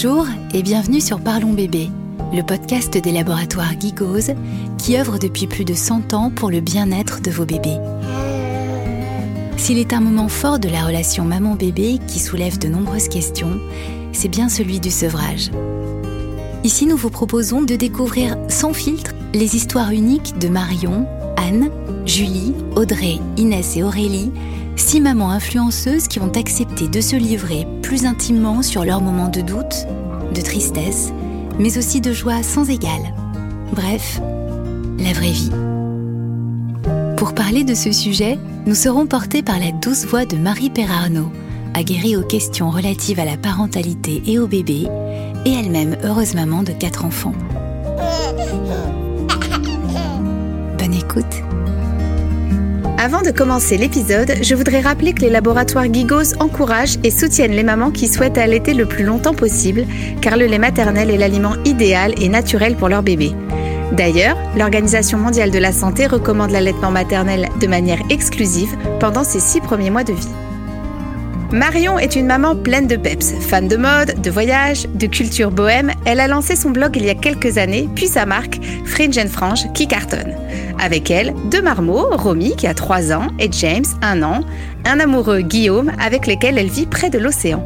Bonjour et bienvenue sur Parlons Bébé, le podcast des laboratoires Gigose qui œuvre depuis plus de 100 ans pour le bien-être de vos bébés. S'il est un moment fort de la relation maman-bébé qui soulève de nombreuses questions, c'est bien celui du sevrage. Ici, nous vous proposons de découvrir sans filtre les histoires uniques de Marion, Anne, Julie, Audrey, Inès et Aurélie, six mamans influenceuses qui ont accepté de se livrer plus intimement sur leurs moments de doute, de tristesse, mais aussi de joie sans égale. Bref, la vraie vie. Pour parler de ce sujet, nous serons portés par la douce voix de Marie Perarnaud, aguerrie aux questions relatives à la parentalité et au bébé, et elle-même heureuse maman de quatre enfants. Bonne écoute. Avant de commencer l'épisode, je voudrais rappeler que les laboratoires Gigos encouragent et soutiennent les mamans qui souhaitent allaiter le plus longtemps possible, car le lait maternel est l'aliment idéal et naturel pour leur bébé. D'ailleurs, l'Organisation mondiale de la santé recommande l'allaitement maternel de manière exclusive pendant ses six premiers mois de vie. Marion est une maman pleine de peps, fan de mode, de voyage, de culture bohème. Elle a lancé son blog il y a quelques années, puis sa marque Fringe Frange qui cartonne. Avec elle, deux marmots, Romy qui a 3 ans et James, 1 an, un amoureux Guillaume avec lesquels elle vit près de l'océan.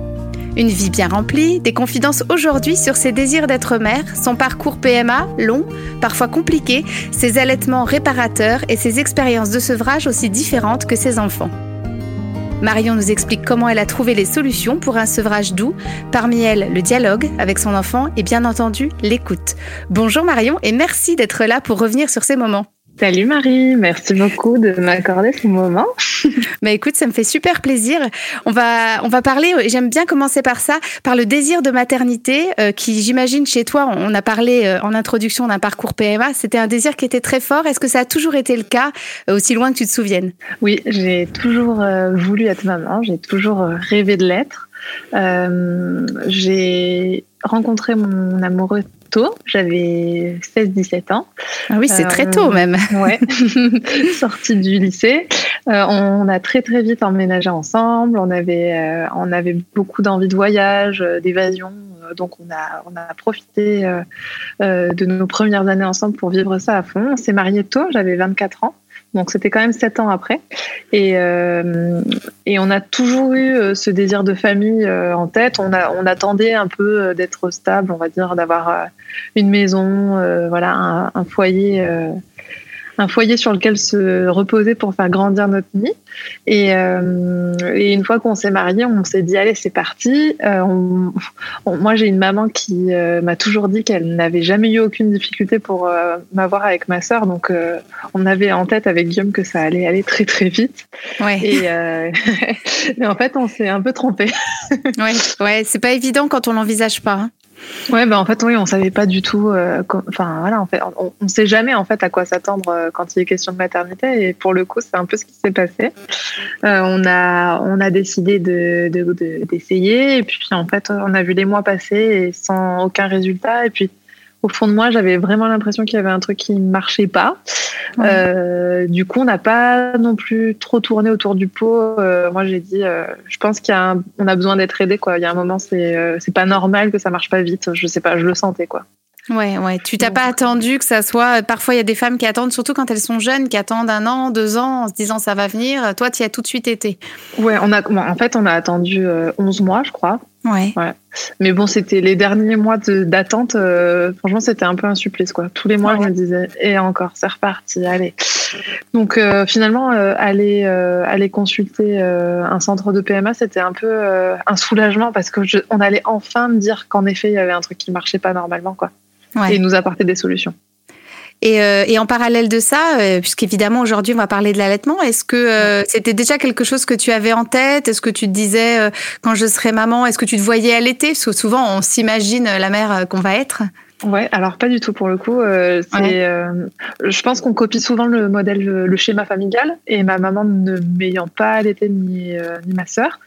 Une vie bien remplie, des confidences aujourd'hui sur ses désirs d'être mère, son parcours PMA, long, parfois compliqué, ses allaitements réparateurs et ses expériences de sevrage aussi différentes que ses enfants. Marion nous explique comment elle a trouvé les solutions pour un sevrage doux, parmi elles le dialogue avec son enfant et bien entendu l'écoute. Bonjour Marion et merci d'être là pour revenir sur ces moments. Salut Marie, merci beaucoup de m'accorder ce moment. bah écoute, ça me fait super plaisir. On va on va parler. J'aime bien commencer par ça, par le désir de maternité, euh, qui j'imagine chez toi. On a parlé euh, en introduction d'un parcours PMA. C'était un désir qui était très fort. Est-ce que ça a toujours été le cas, euh, aussi loin que tu te souviennes? Oui, j'ai toujours voulu être maman. J'ai toujours rêvé de l'être. J'ai rencontré mon amoureux tôt, j'avais 16-17 ans. Ah oui, c'est très tôt même. Ouais, sortie du lycée. Euh, on a très très vite emménagé ensemble, on avait, euh, on avait beaucoup d'envie de voyage, euh, d'évasion, donc on a, on a profité de nos premières années ensemble pour vivre ça à fond. On s'est mariés tôt, j'avais 24 ans. Donc c'était quand même sept ans après. Et, euh, on a toujours eu euh, ce désir de famille euh, en tête. On, a, on attendait un peu d'être stable, on va dire, d'avoir une maison, voilà, un foyer un foyer sur lequel se reposer pour faire grandir notre nid. Et, euh, et une fois qu'on s'est mariés, on s'est dit allez c'est parti. Euh, moi j'ai une maman qui euh, m'a toujours dit qu'elle n'avait jamais eu aucune difficulté pour m'avoir avec ma sœur, donc on avait en tête avec Guillaume que ça allait aller très très vite. Ouais. Et mais en fait on s'est un peu trompé. ouais, ouais, c'est pas évident quand on l'envisage pas. Hein. Ouais, ben en fait, oui, on savait pas du tout. Euh, enfin, voilà, en fait, on, ne sait jamais en fait à quoi s'attendre euh, quand il est question de maternité. Et pour le coup, c'est un peu ce qui s'est passé. Euh, on a, on a décidé de, d'essayer. et puis, en fait, on a vu les mois passer sans aucun résultat. Et puis, au fond de moi, j'avais vraiment l'impression qu'il y avait un truc qui ne marchait pas. Euh, du coup, on n'a pas non plus trop tourné autour du pot. Euh, moi, j'ai dit, euh, je pense y a, on a besoin d'être aidé. Quoi. Il y a un moment, c'est, c'est pas normal que ça marche pas vite. Je sais pas, je le sentais quoi. Ouais, ouais. Tu t'as pas attendu que ça soit. Parfois, il y a des femmes qui attendent, surtout quand elles sont jeunes, qui attendent un an, deux ans, en se disant ça va venir. Toi, tu y as tout de suite été. Ouais, on a. En fait, on a attendu 11 mois, je crois. Ouais. ouais. Mais bon, c'était les derniers mois d'attente. Euh, franchement, c'était un peu un supplice, quoi. Tous les mois, je me disais, et encore, c'est reparti, allez. Donc euh, finalement, euh, aller aller consulter un centre de PMA, c'était un peu un soulagement parce que on allait enfin me dire qu'en effet, il y avait un truc qui marchait pas normalement, quoi. Et nous apporter des solutions. Euh, et, en parallèle de ça, euh, puisqu'évidemment aujourd'hui on va parler de l'allaitement, est-ce que euh, c'était déjà quelque chose que tu avais en tête? Est-ce que tu te disais quand je serai maman, est-ce que tu te voyais allaiter? Parce que souvent on s'imagine la mère qu'on va être. Ouais, alors pas du tout pour le coup. Euh, euh, je pense qu'on copie souvent le modèle, le schéma familial. Et ma maman ne m'ayant pas allaité ni, euh, ni ma sœur,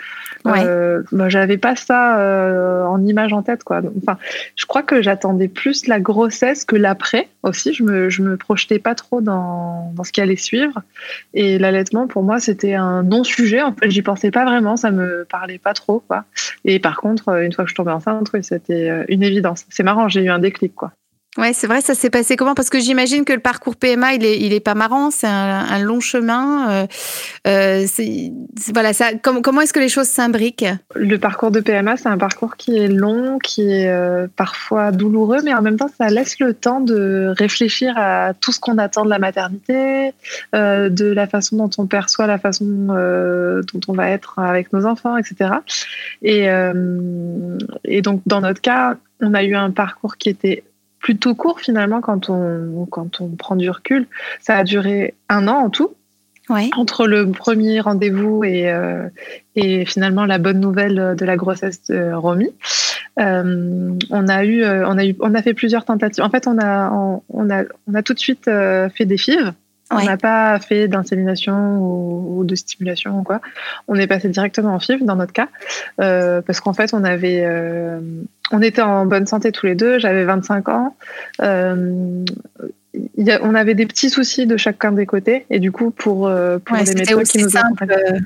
euh, bah, j'avais pas ça en image en tête. Quoi. enfin, je crois que j'attendais plus la grossesse que l'après aussi. Je me, je me projetais pas trop dans, dans ce qui allait suivre. Et l'allaitement, pour moi, c'était un non-sujet. En fait, j'y pensais pas vraiment. Ça me parlait pas trop. Quoi. Et par contre, une fois que je tombais enceinte, c'était une évidence. C'est marrant, j'ai eu un déclic quoi. Ouais, c'est vrai, ça s'est passé comment? Parce que j'imagine que le parcours PMA, il est, il est pas marrant, c'est un, long chemin. Euh, euh voilà, ça, comment est-ce que les choses s'imbriquent? Le parcours de PMA, c'est un parcours qui est long, qui est euh, parfois douloureux, mais en même temps, ça laisse le temps de réfléchir à tout ce qu'on attend de la maternité, de la façon dont on perçoit la façon dont on va être avec nos enfants, etc. Et, et donc, dans notre cas, on a eu un parcours qui était plutôt court finalement quand on, quand on prend du recul. Ça a duré un an en tout. Entre le premier rendez-vous et, euh, et finalement la bonne nouvelle de la grossesse de Romy, euh, on a eu, euh, on a eu, on a fait plusieurs tentatives. En fait, on a, on, a, on a tout de suite fait des On n'a pas fait d'insémination ou, de stimulation ou quoi. On est passé directement en FIV dans notre cas euh, parce qu'en fait on avait, euh, on était en bonne santé tous les deux. J'avais 25 ans. Euh, on avait des petits soucis de chacun des côtés et du coup pour pour les médecins qui nous accompagnaient.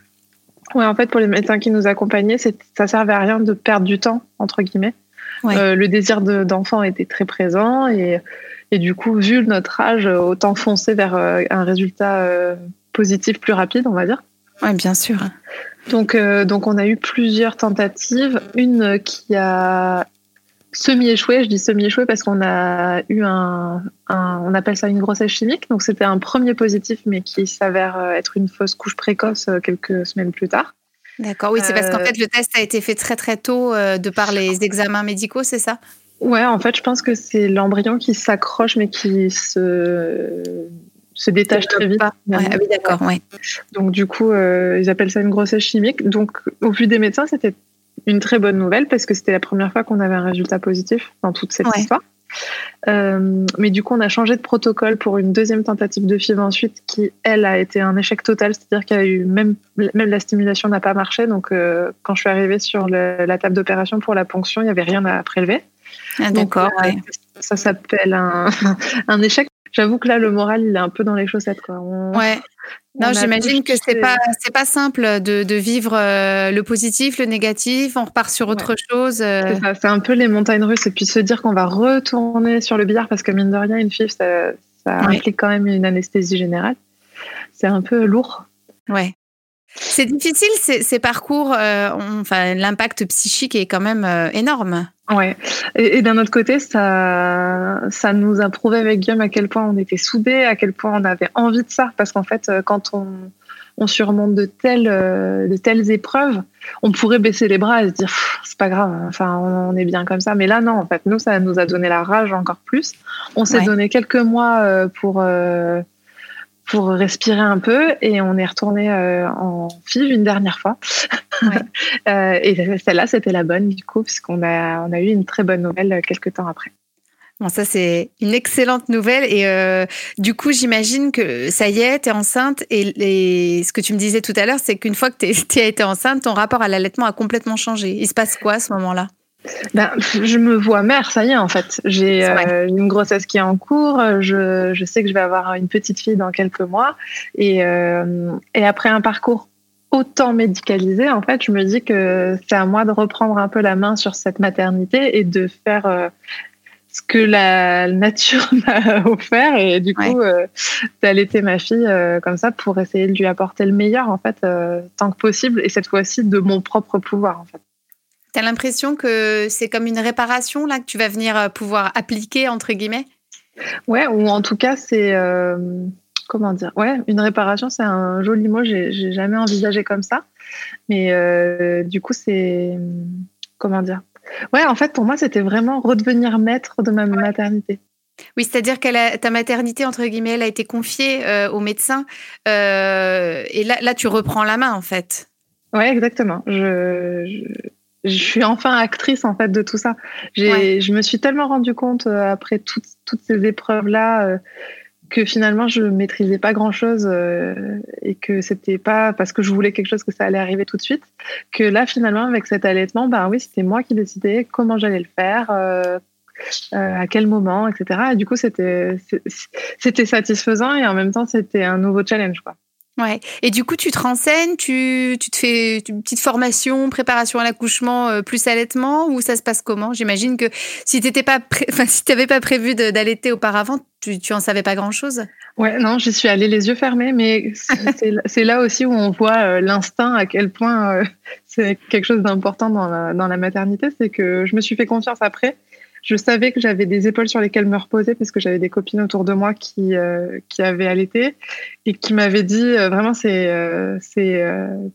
Ouais, en fait pour les médecins qui nous accompagnaient, ça servait à rien de perdre du temps entre guillemets. le désir d'enfant était très présent et et du coup, vu notre âge, autant foncer vers euh, un résultat euh, positif plus rapide, on va dire. Oui, bien sûr. Donc, euh, donc, on a eu plusieurs tentatives. Une qui a semi-échoué. Je dis semi-échoué parce qu'on a eu un, on appelle ça une grossesse chimique. Donc, c'était un premier positif, mais qui s'avère être une fausse couche précoce quelques semaines plus tard. D'accord, oui, c'est parce qu'en fait, le test a été fait très très tôt de par les examens médicaux, c'est ça? Ouais, en fait, je pense que c'est l'embryon qui s'accroche, mais qui se, se détache très vite. Ah oui, d'accord, ouais. Donc, du coup, euh, ils appellent ça une grossesse chimique. Donc, au vu des médecins, c'était une très bonne nouvelle parce que c'était la première fois qu'on avait un résultat positif dans toute cette histoire. Euh, mais du coup, on a changé de protocole pour une deuxième tentative de FIV ensuite, qui, elle, a été un échec total. C'est-à-dire qu'il y a eu même, même la stimulation n'a pas marché. Donc, euh, quand je suis arrivée sur la table d'opération pour la ponction, il n'y avait rien à prélever. Ah, d'accord. Euh, ça s'appelle un, un échec. J'avoue que là, le moral, il est un peu dans les chaussettes. Quoi. ouais. Non, j'imagine que c'est pas c'est pas simple de, de vivre euh, le positif, le négatif. On repart sur autre chose. Euh. C'est un peu les montagnes russes et puis se dire qu'on va retourner sur le billard parce que mine de rien, une FIF, ça, ça implique quand même une anesthésie générale. C'est un peu lourd. Ouais. C'est difficile ces, parcours. enfin, l'impact psychique est quand même énorme. Ouais. Et, d'un autre côté, ça, ça nous a prouvé avec Guillaume à quel point on était soudés, à quel point on avait envie de ça. Parce qu'en fait, euh, quand on, on surmonte de telles, euh, de telles épreuves, on pourrait baisser les bras et se dire c'est pas grave, enfin on, est bien comme ça. Mais là non, en fait, nous ça nous a donné la rage encore plus. On s'est donné quelques mois euh, pour pour respirer un peu et on est retourné euh, en FIV une dernière fois. Euh, et celle-là, c'était la bonne du coup, puisqu'on a, on a eu une très bonne nouvelle euh, quelques temps après. Bon, ça, c'est une excellente nouvelle. Et du coup, j'imagine que ça y est, tu es enceinte. Et, ce que tu me disais tout à l'heure, c'est qu'une fois que tu as été enceinte, ton rapport à l'allaitement a complètement changé. Il se passe quoi à ce moment-là? Ben, je me vois mère, ça y est en fait. J'ai euh, une grossesse qui est en cours. Je, je, sais que je vais avoir une petite fille dans quelques mois. Et, euh, et après un parcours autant médicalisé, en fait, je me dis que c'est à moi de reprendre un peu la main sur cette maternité et de faire euh, ce que la nature m'a offert et du coup d'allaiter ma fille comme ça pour essayer de lui apporter le meilleur en fait tant que possible et cette fois-ci de mon propre pouvoir en fait. Tu as l'impression que c'est comme une réparation là que tu vas venir euh, pouvoir appliquer entre guillemets? Ouais, ou en tout cas c'est euh, comment dire? Ouais, une réparation c'est un joli mot. J'ai jamais envisagé comme ça, mais euh, du coup c'est comment dire? Ouais, en fait pour moi c'était vraiment redevenir maître de ma maternité. Oui, c'est-à-dire que ta maternité, entre guillemets, elle a été confiée au médecin. et là, là, tu reprends la main, en fait. Oui, exactement. je, je suis enfin actrice en fait de tout ça. Je me suis tellement rendu compte après toutes, toutes ces épreuves là que finalement je maîtrisais pas grand chose euh, et que c'était pas parce que je voulais quelque chose que ça allait arriver tout de suite que là finalement avec cet allaitement ben oui c'était moi qui décidais comment j'allais le faire euh, euh, à quel moment etc et du coup c'était c'était satisfaisant et en même temps c'était un nouveau challenge quoi Ouais. Et du coup, tu te renseignes, tu, tu te fais une petite formation, préparation à l'accouchement euh, plus allaitement, ou ça se passe comment? J'imagine que si tu pas, enfin, si t'avais pas prévu d'allaiter auparavant, tu, tu en savais pas grand chose. Ouais, non, j'y suis allée les yeux fermés, mais c'est là aussi où on voit euh, l'instinct, à quel point euh, c'est quelque chose d'important dans la, dans la maternité, c'est que je me suis fait confiance après je savais que j'avais des épaules sur lesquelles me reposer parce que j'avais des copines autour de moi qui, euh, qui avaient allaité et qui m'avaient dit euh, vraiment c'est euh, c'est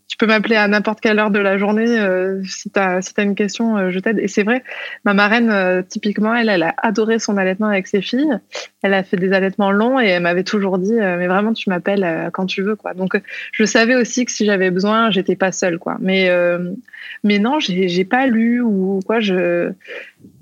tu peux m'appeler à n'importe quelle heure de la journée si tu as si as une question je t'aide. Et c'est vrai ma marraine typiquement elle elle a adoré son allaitement avec ses filles. Elle a fait des allaitements longs et elle m'avait toujours dit mais vraiment tu m'appelles quand tu veux quoi. Donc je savais aussi que si j'avais besoin j'étais pas seule quoi. Mais mais non j'ai pas lu ou quoi je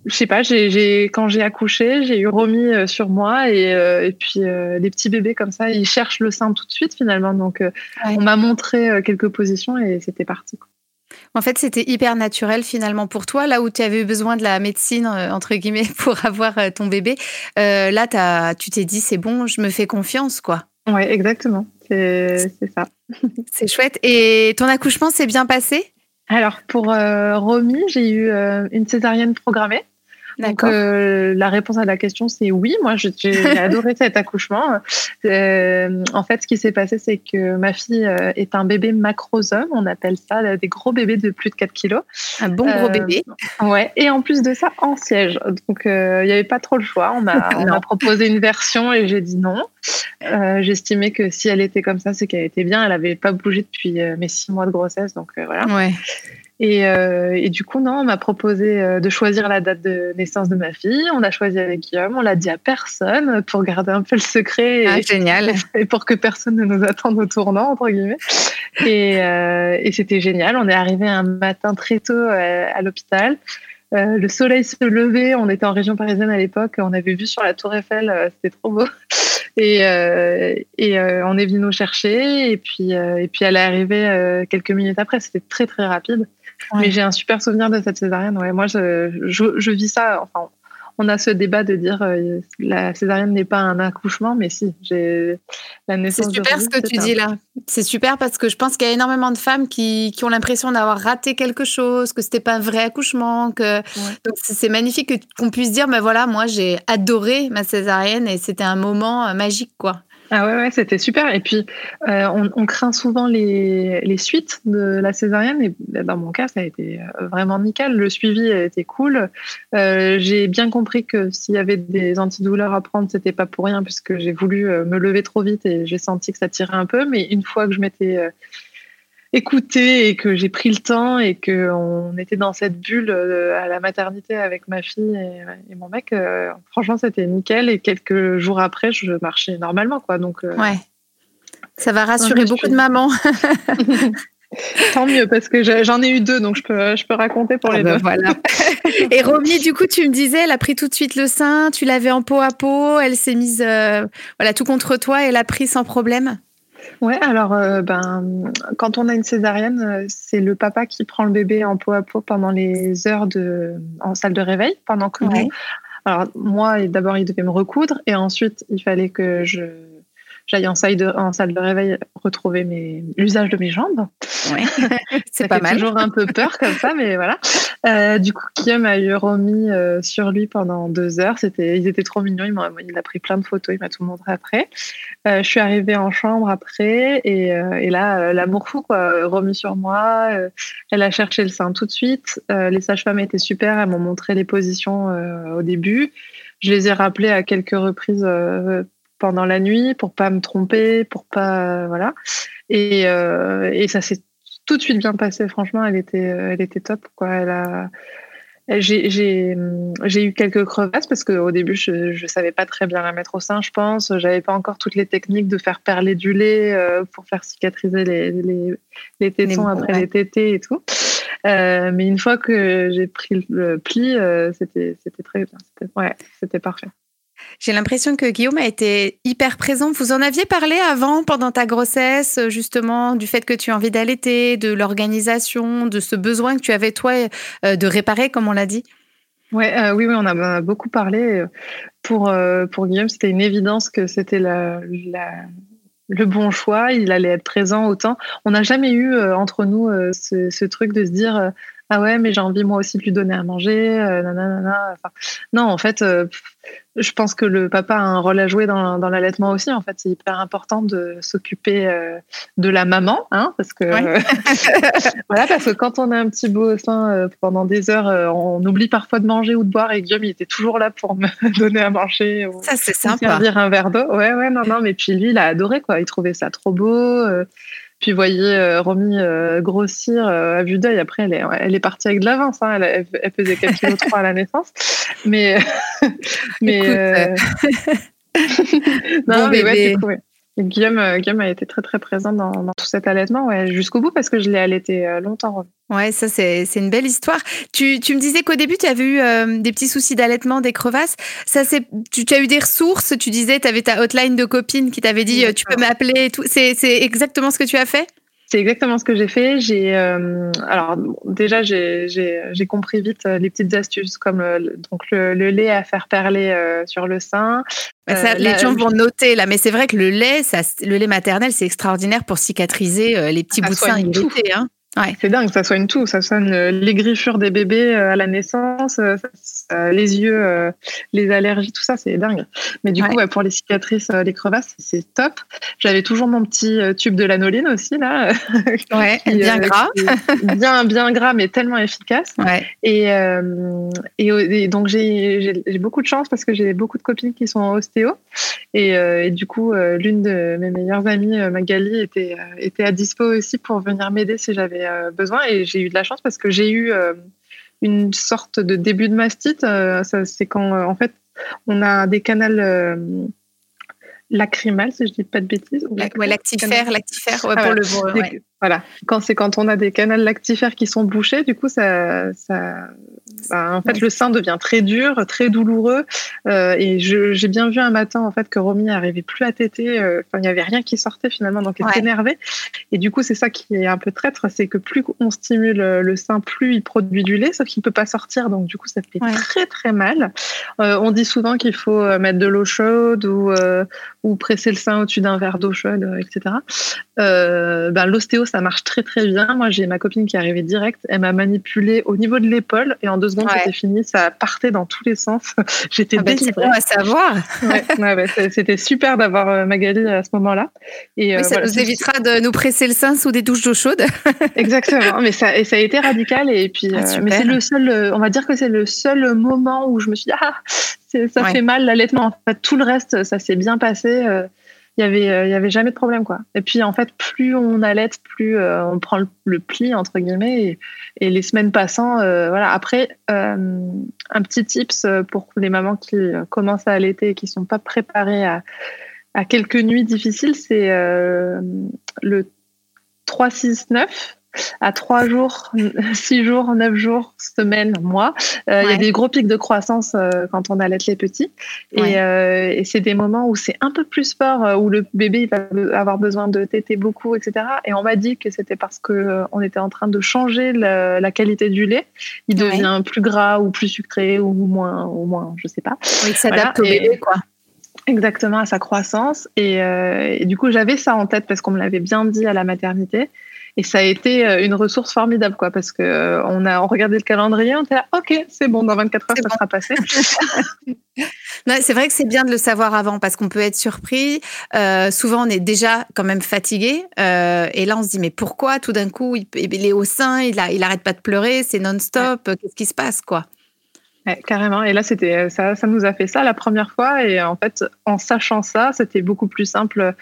je sais pas, j'ai, quand j'ai accouché, j'ai eu remis euh, sur moi et, euh, et puis euh, les petits bébés comme ça, ils cherchent le sein tout de suite finalement. Donc on m'a montré quelques positions et c'était parti. En fait, c'était hyper naturel finalement pour toi, là où tu avais besoin de la médecine, entre guillemets, pour avoir ton bébé. là, as, tu t'es dit, c'est bon, je me fais confiance, quoi. Oui, exactement. C'est, ça. c'est chouette. Et ton accouchement s'est bien passé? Alors pour Romy, j'ai eu une césarienne programmée. Donc euh, la réponse à la question c'est oui. Moi j'ai adoré cet accouchement. Euh, en fait ce qui s'est passé c'est que ma fille euh, est un bébé macrosome, on appelle ça des gros bébés de plus de 4 kilos. Un bon gros bébé. Ouais. Et en plus de ça en siège. Donc il n'y avait pas trop le choix. On m'a proposé une version et j'ai dit non. J'estimais que si elle était comme ça c'est qu'elle était bien. Elle n'avait pas bougé depuis mes six mois de grossesse donc voilà. Ouais. Et, euh, et, du coup, non, on m'a proposé euh, de choisir la date de naissance de ma fille. On a choisi avec Guillaume. On l'a dit à personne pour garder un peu le secret. Ah, génial. Et pour que personne ne nous attende au tournant, entre guillemets. Et, euh, et c'était génial. On est arrivé un matin très tôt à, l'hôpital. le soleil se levait. On était en région parisienne à l'époque. On avait vu sur la Tour Eiffel. C'était trop beau. Et, et on est venu nous chercher. Et puis, et puis elle est arrivée quelques minutes après. C'était très, très rapide. Mais j'ai un super souvenir de cette césarienne. Ouais, moi, je, je, vis ça. Enfin, on a ce débat de dire euh, la césarienne n'est pas un accouchement, mais si, j'ai la naissance. C'est super ce que tu dis là. C'est super parce que je pense qu'il y a énormément de femmes qui, qui ont l'impression d'avoir raté quelque chose, que c'était pas un vrai accouchement, que donc c'est magnifique qu'on puisse dire, mais ben voilà, moi j'ai adoré ma césarienne et c'était un moment euh, magique, quoi. Ah ouais, ouais c'était super. Et puis, euh, on, craint souvent les, suites de la césarienne. Et dans mon cas, ça a été euh, vraiment nickel. Le suivi a été cool. Euh, j'ai bien compris que s'il y avait des antidouleurs à prendre, c'était pas pour rien, puisque j'ai voulu me lever trop vite et j'ai senti que ça tirait un peu. Mais une fois que je m'étais écouté et que j'ai pris le temps et qu'on était dans cette bulle euh, à la maternité avec ma fille et, mon mec, euh, franchement, c'était nickel. Et quelques jours après, je marchais normalement. Quoi. Donc, euh, ouais. Ça va rassurer beaucoup de mamans. Tant mieux, parce que j'en ai eu deux, donc je peux, je peux raconter pour ah les bah deux. Voilà. Et Romy, du coup, tu me disais, elle a pris tout de suite le sein, tu l'avais en peau à peau, elle s'est mise voilà, tout contre toi et elle a pris sans problème? Ouais, alors euh, ben quand on a une césarienne, euh, c'est le papa qui prend le bébé en peau à peau pendant les heures de en salle de réveil pendant que alors moi d'abord il devait me recoudre et ensuite il fallait que je j'aille en salle de, en salle de réveil retrouver mes l'usage de mes jambes. Ouais. c'est pas mal. Toujours un peu peur comme ça, mais voilà. Euh, du coup, Guillaume a eu remis euh, sur lui pendant deux heures. C'était, ils étaient trop mignons. Il, m'a, il a pris plein de photos. Il m'a tout montré après. Euh, je suis arrivée en chambre après et, et là, l'amour fou quoi, remis sur moi. elle a cherché le sein tout de suite. les sages-femmes étaient super. Elles m'ont montré les positions au début. Je les ai rappelées à quelques reprises pendant la nuit pour pas me tromper, pour pas voilà. Et, et ça s'est tout de suite bien passé. Franchement, elle était, elle était top. Quoi. Elle a, j'ai eu quelques crevasses parce qu'au début, je ne savais pas très bien la mettre au sein, je pense. J'avais pas encore toutes les techniques de faire perler du lait euh, pour faire cicatriser les, les, les tétons après les tétés et tout. Euh, mais une fois que j'ai pris le pli, euh, c'était très bien. Ouais, c'était parfait. J'ai l'impression que Guillaume a été hyper présent. Vous en aviez parlé avant, pendant ta grossesse, justement, du fait que tu as envie d'allaiter, de l'organisation, de ce besoin que tu avais, toi, euh, de réparer, comme on l'a dit? Ouais, euh, Oui, oui, on a beaucoup parlé. Pour, euh, pour Guillaume, c'était une évidence que c'était le bon choix. Il allait être présent autant. On n'a jamais eu entre nous ce, truc de se dire ah ouais, mais j'ai envie moi aussi de lui donner à manger. non, en fait, je pense que le papa a un rôle à jouer dans, dans l'allaitement aussi. En fait, c'est hyper important de s'occuper euh, de la maman, hein, parce que voilà, parce que quand on a un petit beau au sein euh, pendant des heures, euh, on oublie parfois de manger ou de boire. Et Guillaume, il était toujours là pour me donner à manger. Ou, ça, c'est sympa. Servir un verre d'eau. Ouais, ouais, non, non. Mais puis lui, il a adoré quoi. Il trouvait ça trop beau. Puis vous voyez euh, Romy euh, grossir euh, à vue d'œil. Après, elle est, elle est partie avec de l'avance. Hein. Elle, elle, faisait 4 kg 3 à la naissance. Mais, mais non, mais ouais, c'est cool. Guillaume, Guillaume, a été très très présent dans, dans tout cet allaitement ouais, jusqu'au bout parce que je l'ai allaité longtemps. Ouais, ça c'est une belle histoire. Tu, tu me disais qu'au début tu avais eu des petits soucis d'allaitement, des crevasses. Ça c'est tu, tu, as eu des ressources. Tu disais tu avais ta hotline de copine qui t'avait dit tu peux m'appeler. tout. C'est exactement ce que tu as fait? C'est exactement ce que j'ai fait. J'ai euh, alors déjà j'ai compris vite euh, les petites astuces comme le, donc le, lait à faire perler euh, sur le sein. Ça, les gens vont noter là, mais c'est vrai que le lait, ça, le lait maternel, c'est extraordinaire pour cicatriser les petits bouts de sein irrités. Hein. Ouais. C'est dingue, ça soigne tout. Ça soigne les griffures des bébés à la naissance, les yeux, euh, les allergies, tout ça, c'est dingue. Mais du coup, pour les cicatrices, euh, les crevasses, c'est top. J'avais toujours mon petit tube de lanoline aussi, là. Ouais, bien gras. bien, bien gras, mais tellement efficace. Et, et, donc, j'ai beaucoup de chance parce que j'ai beaucoup de copines qui sont ostéo. Et, du coup, l'une de mes meilleures amies, Magali, était, était à dispo aussi pour venir m'aider si j'avais besoin. Et j'ai eu de la chance parce que j'ai eu une sorte de début de mastite. Euh, c'est quand, euh, en fait, on a des canaux euh, lacrymales, si je dis pas de bêtises. ouais, lactifère, lactifère, ouais, ah, pour le Voilà, quand c'est quand on a des canaux lactifères qui sont bouchés, du coup, ça, ça bah, en fait, le sein devient très dur, très douloureux. Euh, et j'ai bien vu un matin en fait que Romy n'arrivait plus à téter. Euh, il n'y avait rien qui sortait finalement, donc elle était énervée. Et du coup, c'est ça qui est un peu traître, c'est que plus on stimule le sein, plus il produit du lait, sauf qu'il peut pas sortir. Donc du coup, ça fait très très mal. Euh, on dit souvent qu'il faut mettre de l'eau chaude ou, ou presser le sein au-dessus d'un verre d'eau chaude, etc. ben, L'ostéo, ça marche très très bien. Moi, j'ai ma copine qui est arrivée direct. Elle m'a manipulé au niveau de l'épaule et en deux secondes, c'était fini. Ça partait dans tous les sens. J'étais ah bah, à savoir. ouais, c'était super d'avoir euh, Magali à ce moment-là. Et euh, ça nous évitera de nous presser le sein sous des douches d'eau chaude. Exactement. Mais ça, et ça a été radical. Et puis, ah, euh, mais c'est le seul. On va dire que c'est le seul moment où je me suis dit ah, ça fait mal l'allaitement. En fait, tout le reste, ça s'est bien passé il y avait il y avait jamais de problème quoi. Et puis en fait plus on allait plus on prend le, pli entre guillemets et, les semaines passant voilà. Après un petit tips pour les mamans qui commencent à allaiter et qui sont pas préparées à, à quelques nuits difficiles c'est le 3 6 9 à trois jours, six jours, neuf jours, semaine, mois. Euh, il y a des gros pics de croissance euh, quand on allait les petits. Et, euh, et c'est des moments où c'est un peu plus fort, où le bébé va avoir besoin de téter beaucoup, etc. Et on m'a dit que c'était parce que on était en train de changer la, qualité du lait. Il devient plus gras ou plus sucré ou moins, ou moins, je sais pas. Oui, il s'adapte au bébé, quoi. Exactement à sa croissance. Et, et du coup, j'avais ça en tête parce qu'on me l'avait bien dit à la maternité. Et ça a été euh, une ressource formidable, quoi, parce que euh, on a regardé le calendrier, on était là, ok, c'est bon, dans 24 heures, ça sera passé. c'est vrai que c'est bien de le savoir avant, parce qu'on peut être surpris. Euh, souvent, on est déjà quand même fatigué, et là, on se dit, mais pourquoi tout d'un coup, il, est au sein, il, a, il arrête pas de pleurer, c'est non-stop, qu'est-ce qui se passe, quoi? Carrément. Et là, c'était ça, ça nous a fait ça la première fois. Et en fait, en sachant ça, c'était beaucoup plus simple.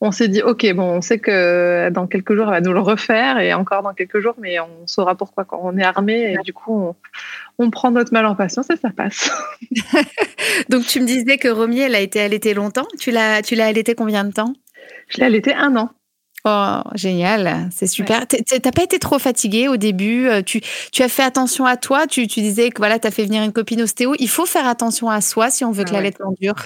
On s'est dit, ok, bon, on sait que dans quelques jours, elle va nous le refaire, et encore dans quelques jours, mais on saura pourquoi quand on est armé. Et du coup, on, prend notre mal en patience et ça passe. Donc, tu me disais que Romy, elle a été allaitée longtemps. Tu l'as, tu l'as allaitée combien de temps? Je l'ai allaitée un an. Oh, génial, c'est super. Tu T'as pas été trop fatiguée au début euh, tu, tu, as fait attention à toi tu, tu disais que voilà, tu as fait venir une copine ostéo. Il faut faire attention à soi si on veut que la lettre dure.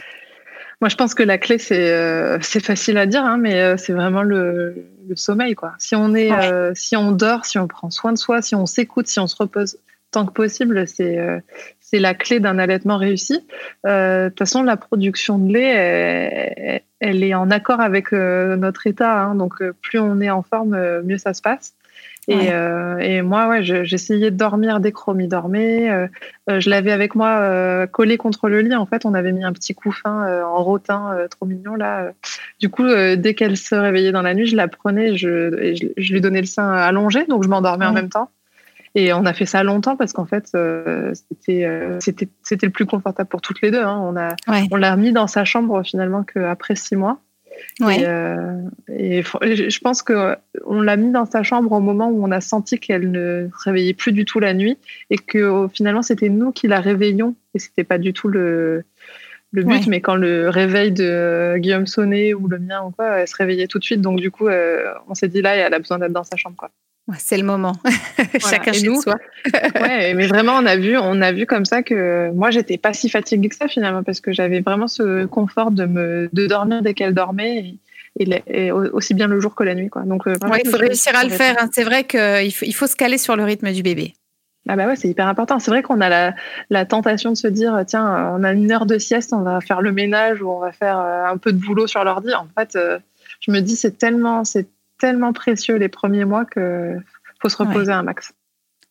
Moi, je pense que la clé, c'est euh, facile à dire, hein, mais euh, c'est vraiment le, le, sommeil. Quoi. Si, on est, si on dort, si on prend soin de soi, si on s'écoute, si on se repose tant que possible, c'est c'est la clé d'un allaitement réussi. Euh, de toute façon, la production de lait, elle, est en accord avec euh, notre état. Hein. donc, euh, plus on est en forme, mieux ça se passe. Et, moi, ouais, j'essayais de dormir dès que Romy dormait. je l'avais avec moi collé contre le lit. En fait, on avait mis un petit couffin en rotin trop mignon là. Du coup, dès qu'elle se réveillait dans la nuit, je la prenais, je, je, lui donnais le sein allongé, donc je m'endormais en même temps. Et on a fait ça longtemps parce qu'en fait, euh, euh, c'était, c'était, le plus confortable pour toutes les deux. Hein. On, a, on l'a remis dans sa chambre finalement qu'après six mois. Et, euh, et, je pense qu'on l'a mis dans sa chambre au moment où on a senti qu'elle ne se réveillait plus du tout la nuit et que finalement c'était nous qui la réveillions et c'était pas du tout le, le but, mais quand le réveil de Guillaume sonnait ou le mien ou quoi, elle se réveillait tout de suite. Donc du coup, on s'est dit là, elle a besoin d'être dans sa chambre. Quoi c'est le moment. Chacun chez nous, soi. ouais, mais vraiment, on a vu, on a vu comme ça que moi, j'étais pas si fatiguée que ça finalement, parce que j'avais vraiment ce confort de me, de dormir dès qu'elle dormait. Et, aussi bien le jour que la nuit. Quoi. Donc, euh, il faut réussir à le faire. Hein. C'est vrai qu'il faut, il faut se caler sur le rythme du bébé. Ah bah ouais, c'est hyper important. C'est vrai qu'on a la, la, tentation de se dire, tiens, on a une heure de sieste, on va faire le ménage ou on va faire euh, un peu de boulot sur l'ordi. En fait, euh, je me dis, c'est tellement, c'est tellement précieux les premiers mois que faut se reposer un max.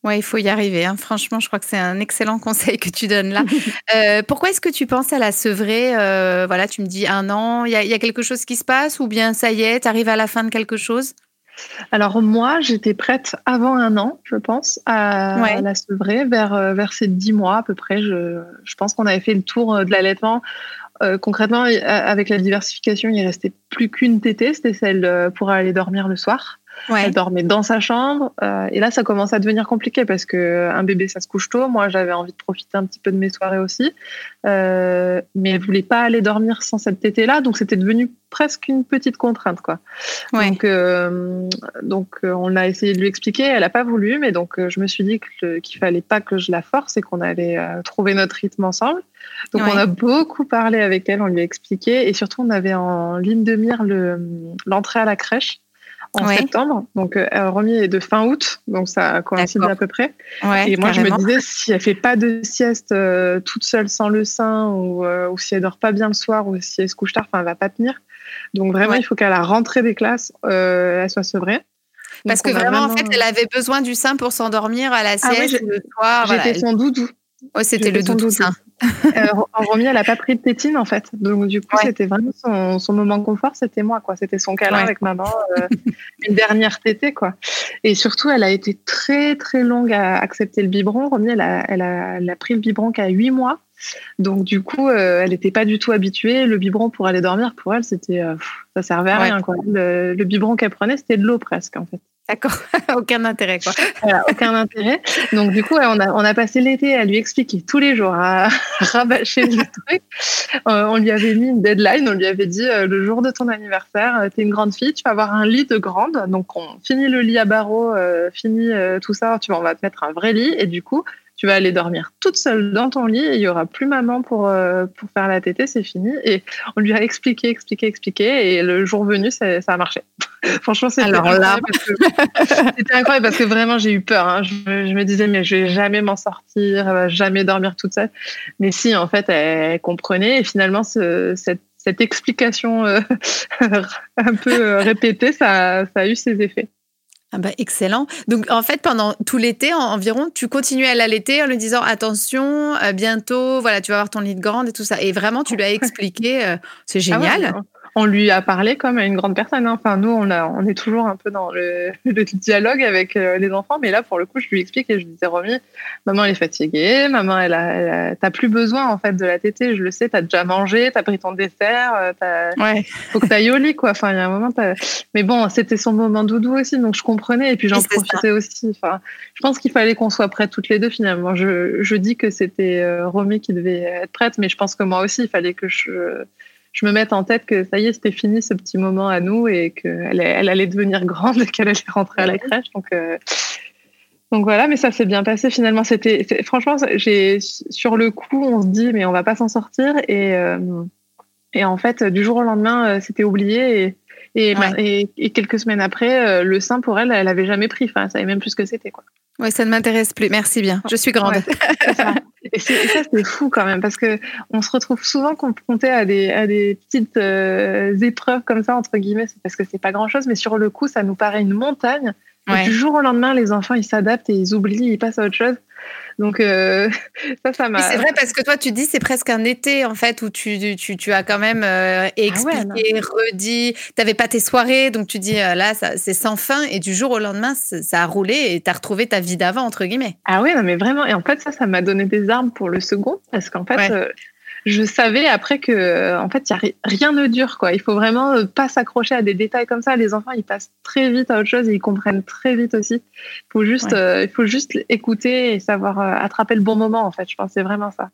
Oui, il faut y arriver. Hein. Franchement, je crois que c'est un excellent conseil que tu donnes là. Euh, pourquoi est-ce que tu penses à la sevrer euh, Voilà, tu me dis un an, il y, a quelque chose qui se passe ou bien ça y est, tu arrives à la fin de quelque chose? Alors moi, j'étais prête avant un an, je pense, à la sevrer, vers, euh, vers ces dix mois à peu près. Je, je pense qu'on avait fait le tour de l'allaitement. Euh, concrètement, avec la diversification, il restait plus qu'une tétée, c'était celle euh, pour aller dormir le soir. Elle dormait dans sa chambre. Euh, et là, ça commence à devenir compliqué parce que un bébé, ça se couche tôt. Moi, j'avais envie de profiter un petit peu de mes soirées aussi. Euh, mais elle voulait pas aller dormir sans cette tétée-là. Donc, c'était devenu presque une petite contrainte. Quoi. Donc, euh, donc on a essayé de lui expliquer. Elle n'a pas voulu. Mais donc, je me suis dit qu'il fallait pas que je la force et qu'on allait trouver notre rythme ensemble. Donc, on a beaucoup parlé avec elle. On lui a expliqué. Et surtout, on avait en ligne de mire l'entrée à la crèche en septembre. Donc, euh, Romy est de fin août, donc ça coïncide à peu près. et moi, je me disais, si elle fait pas de sieste euh, toute seule sans le sein, ou, euh, ou, si elle dort pas bien le soir, ou si elle se couche tard, enfin, elle va pas tenir. Donc, vraiment, il faut qu'à la rentrée des classes, elle soit sevrée. Parce que vraiment, en fait, elle avait besoin du sein pour s'endormir à la ah sieste le soir. J'étais son doudou. Oh, c'était le doudou sein. Euh, Romy, elle n'a pas pris de tétine en fait. Donc du coup, c'était vraiment son, son, moment confort, c'était moi quoi. C'était son câlin avec maman, euh, une dernière tétée quoi. Et surtout, elle a été très très longue à accepter le biberon. Romy, elle a, elle a, elle a pris le biberon qu'à 8 mois. Donc du coup, euh, elle n'était pas du tout habituée. Le biberon pour aller dormir, pour elle, c'était euh, ça servait à rien quoi. Le, le biberon qu'elle prenait, c'était de l'eau presque en fait. D'accord, aucun intérêt quoi. aucun intérêt. Donc du coup, on a, on a passé l'été à lui expliquer tous les jours, à rabâcher le truc. Euh, on lui avait mis une deadline, on lui avait dit euh, le jour de ton anniversaire, euh, tu es une grande fille, tu vas avoir un lit de grande. Donc on finit le lit à barreaux, finit tout ça, tu vas, on va te mettre un vrai lit et du coup, tu vas aller dormir toute seule dans ton lit et il y aura plus maman pour euh, pour faire la tétée, c'est fini. Et on lui a expliqué, expliqué, expliqué et le jour venu, ça, ça a marché. Franchement, c'était incroyable, incroyable parce que vraiment j'ai eu peur. Hein. Je, me disais mais je vais jamais m'en sortir, elle va jamais dormir toute seule. Mais si, en fait, elle, comprenait et finalement cette cette explication euh, un peu euh, répétée, ça, ça a eu ses effets. Ah bah, excellent. Donc en fait pendant tout l'été environ, tu continuais à l'allaiter en lui disant attention, euh, bientôt, voilà, tu vas avoir ton lit de grande et tout ça. Et vraiment tu lui as expliqué, euh, c'est ah génial. On lui a parlé comme à une grande personne. Hein. Enfin, nous, on, a, on est toujours un peu dans le, dialogue avec euh, les enfants, mais là, pour le coup, je lui explique et je lui disais, Romy, maman, elle est fatiguée, maman, elle a, t'as plus besoin en fait de la tétée, je le sais, t'as déjà mangé, t'as pris ton dessert, euh, t'as, ouais. faut que t'ailles au lit, quoi. Enfin, il y a un moment, mais bon, c'était son moment doudou aussi, donc je comprenais et puis j'en profitais aussi. Enfin, je pense qu'il fallait qu'on soit prêtes toutes les deux finalement. Je, je dis que c'était euh, Romy qui devait être prête, mais je pense que moi aussi, il fallait que je je me mette en tête que ça y est, c'était fini ce petit moment à nous et qu'elle elle allait devenir grande et qu'elle allait rentrer à la crèche. Donc, euh, donc voilà, mais ça s'est bien passé finalement. C'était franchement, j'ai sur le coup, on se dit mais on va pas s'en sortir et euh, et en fait du jour au lendemain, euh, c'était oublié et et, et, quelques semaines après, le sein pour elle, elle avait jamais pris. Enfin, elle savait même plus ce que c'était quoi. Oui, ça ne m'intéresse plus. Merci bien. Je suis grande. et, ça, c'est fou quand même, parce que on se retrouve souvent confronté à des, à des petites euh, épreuves comme ça, entre guillemets, parce que c'est pas grand chose, mais sur le coup, ça nous paraît une montagne. Du jour au lendemain, les enfants, ils s'adaptent et ils oublient, ils passent à autre chose. Donc euh, ça, ça m'a. C'est vrai parce que toi, tu dis c'est presque un été en fait où tu, tu, tu as quand même euh, ah expliqué, redit. Tu n'avais pas tes soirées, donc tu dis euh, là, c'est sans fin et du jour au lendemain, ça a roulé et tu as retrouvé ta vie d'avant entre guillemets. Ah ouais, non mais vraiment. Et en fait, ça, ça m'a donné des armes pour le second parce qu'en fait, je savais après que euh, en fait, y a rien ne dure quoi. Il faut vraiment euh, pas s'accrocher à des détails comme ça. Les enfants, ils passent très vite à autre chose et ils comprennent très vite aussi. Il faut juste, euh, il faut juste écouter et savoir attraper le bon moment en fait. Je pense c'est vraiment ça.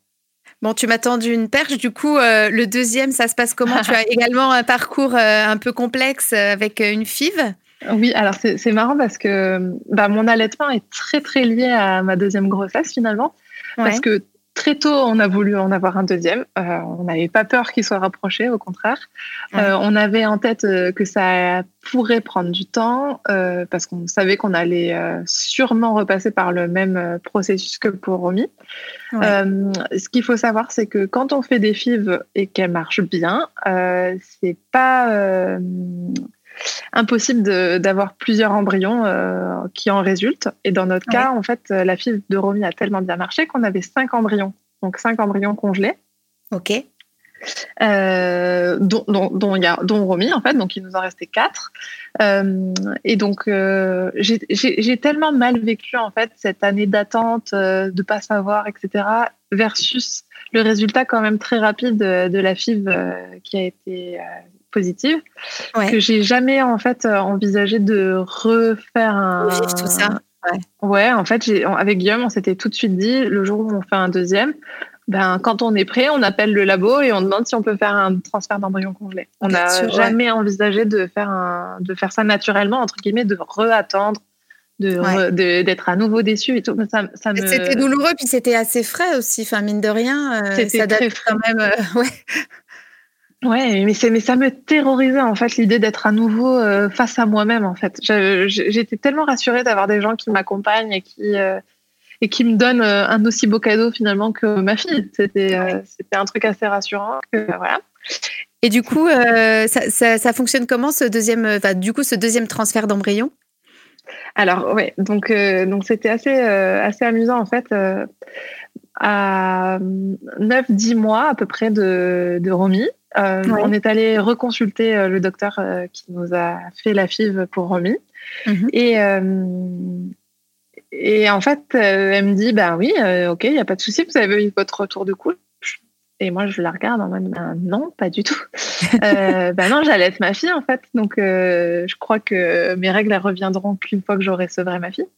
Bon, tu m'as tendu une perche. Du coup, le deuxième, ça se passe comment? Tu as également un parcours un peu complexe avec une FIV oui, alors c'est marrant parce que bah, mon allaitement est très très lié à ma deuxième grossesse finalement. Parce que Très tôt, on a voulu en avoir un deuxième. Euh, on n'avait pas peur qu'il soit rapproché, au contraire. Euh, on avait en tête euh, que ça pourrait prendre du temps parce qu'on savait qu'on allait sûrement repasser par le même processus que pour Romy. ce qu'il faut savoir, c'est que quand on fait des FIV et qu'elles marchent bien, c'est pas impossible d'avoir plusieurs embryons euh, qui en résultent. Et dans notre cas, en fait, la fille de Romy a tellement bien marché qu'on avait cinq embryons, donc cinq embryons congelés. Ok. Euh, dont, dont, y a, dont Romy, en fait, donc il nous en restait quatre. Euh, et donc, j'ai tellement mal vécu, en fait, cette année d'attente, de ne pas savoir, etc., versus le résultat quand même très rapide de, la FIV qui a été positive que j'ai jamais en fait euh, envisagé de refaire un Vivre tout ça ouais, ouais en fait avec Guillaume on s'était tout de suite dit le jour où on fait un deuxième ben, quand on est prêt, on appelle le labo et on demande si on peut faire un transfert d'embryon congelé. On n'a jamais envisagé de faire, un, de faire ça naturellement, entre guillemets, de re-attendre, de d'être à nouveau déçu et tout. Ça, ça me... C'était douloureux, puis c'était assez frais aussi, enfin, mine de rien. Euh, c'était très frais. quand même. Euh, ouais. Ouais, mais, mais ça me terrorisait en fait l'idée d'être à nouveau euh, face à moi-même en fait. J'étais tellement rassurée d'avoir des gens qui m'accompagnent et qui euh, et qui me donnent euh, un aussi beau cadeau finalement que ma fille. C'était c'était un truc assez rassurant que voilà. Et du coup, ça, ça, ça, fonctionne comment ce deuxième, enfin, du coup, ce deuxième transfert d'embryon? Alors ouais, donc donc c'était assez assez amusant en fait. à 9-10 mois à peu près de, de Romy, euh, on est allé reconsulter euh, le docteur euh, qui nous a fait la FIV pour Romy. Mhm. Et, et en fait, elle me dit bah oui, ok, il n'y a pas de souci, vous avez eu votre retour de couche. Et moi, je la regarde en mode ben non, pas du tout. ben non, j'allais être ma fille en fait. Donc, je crois que mes règles elles reviendront qu'une fois que j'aurai sevré ma fille.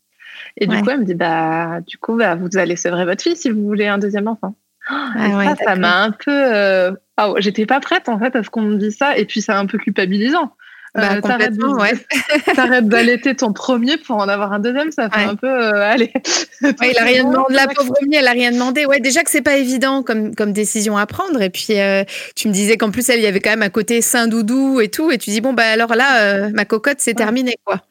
Et du coup, elle me dit bah du coup, bah, vous allez sevrer votre fille si vous voulez un deuxième enfant. Ah ça, ça m'a un peu. Euh... Oh, J'étais pas prête en fait à ce qu'on me dise ça, et puis c'est un peu culpabilisant. Bah, euh, T'arrêtes d'allaiter ton premier pour en avoir un deuxième, ça fait un peu. Euh, allez. Ouais, il a rien demandé. La pauvre Romy, elle a rien demandé. Ouais, déjà que c'est pas évident comme, comme décision à prendre. Et puis, euh, tu me disais qu'en plus, elle, il y avait quand même un côté saint doudou et tout. Et tu dis, bon, bah alors là, ma cocotte, c'est terminé, quoi.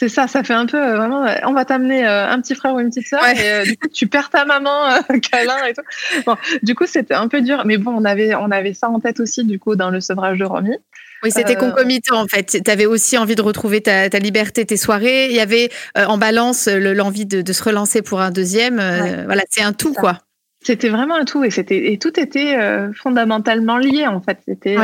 C'est ça, ça fait un peu euh, vraiment. Euh, on va t'amener euh, un petit frère ou une petite sœur et du coup tu perds ta maman, câlin et tout. Bon, du coup c'était un peu dur, mais bon on avait on avait ça en tête aussi du coup dans le sevrage de Romy. Oui, c'était concomitant en fait. Tu avais aussi envie de retrouver ta, ta, liberté, tes soirées. Il y avait en balance l'envie de, de, se relancer pour un deuxième. Voilà, c'est un tout quoi. C'était vraiment un tout et c'était et tout était fondamentalement lié en fait. C'était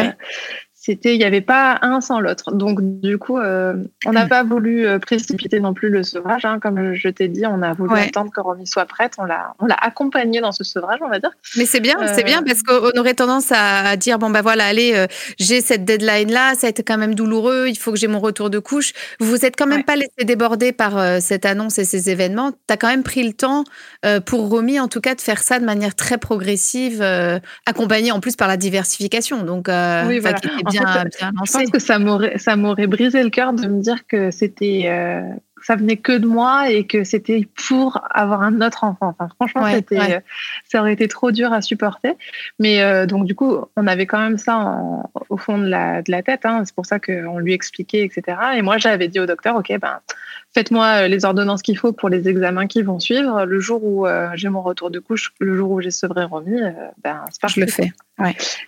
c'était il n'y avait pas un sans l'autre. Donc du coup, euh, on n'a pas voulu euh, précipiter non plus le sevrage. Hein. Comme je t'ai dit, on a voulu attendre que Romy soit prête. On l'a, on l'a accompagné dans ce sevrage, on va dire. Mais c'est bien, c'est bien parce qu'on aurait tendance à dire bon bah voilà, allez, j'ai cette deadline là, ça a été quand même douloureux, il faut que j'ai mon retour de couche. Vous vous êtes quand même pas laissé déborder par cette annonce et ces événements. Tu as quand même pris le temps pour Romy, en tout cas, de faire ça de manière très progressive, accompagnée en plus par la diversification. Donc, oui, voilà je pense que ça m'aurait, ça m'aurait brisé le cœur de me dire que c'était, euh, ça venait que de moi et que c'était pour avoir un autre enfant. Enfin, franchement, c'était, ça aurait été trop dur à supporter. Mais euh, donc, du coup, on avait quand même ça au fond de la, de la tête. Hein. C'est pour ça qu'on lui expliquait, etc. Et moi, j'avais dit au docteur, OK, ben, faites-moi euh, les ordonnances qu'il faut pour les examens qui vont suivre. Le jour où j'ai mon retour de couche, le jour où j'ai sevré Romy, ben, c'est pas Je le fais.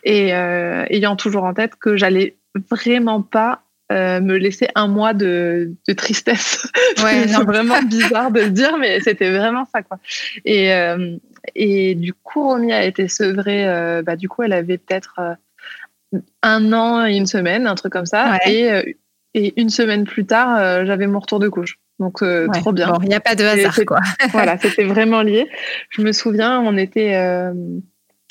Et euh, ayant toujours en tête que j'allais vraiment pas euh, me laisser un mois de, tristesse. Ouais, c'est vraiment bizarre de le dire, mais c'était vraiment ça, quoi. Et, euh, et du coup, Romy a été sevrée. bah, du coup, elle avait peut-être un an et une semaine, un truc comme ça. Et, et une semaine plus tard, j'avais mon retour de couche. Donc, trop bien. Il n'y a pas de hasard, quoi. voilà, c'était vraiment lié. Je me souviens, on était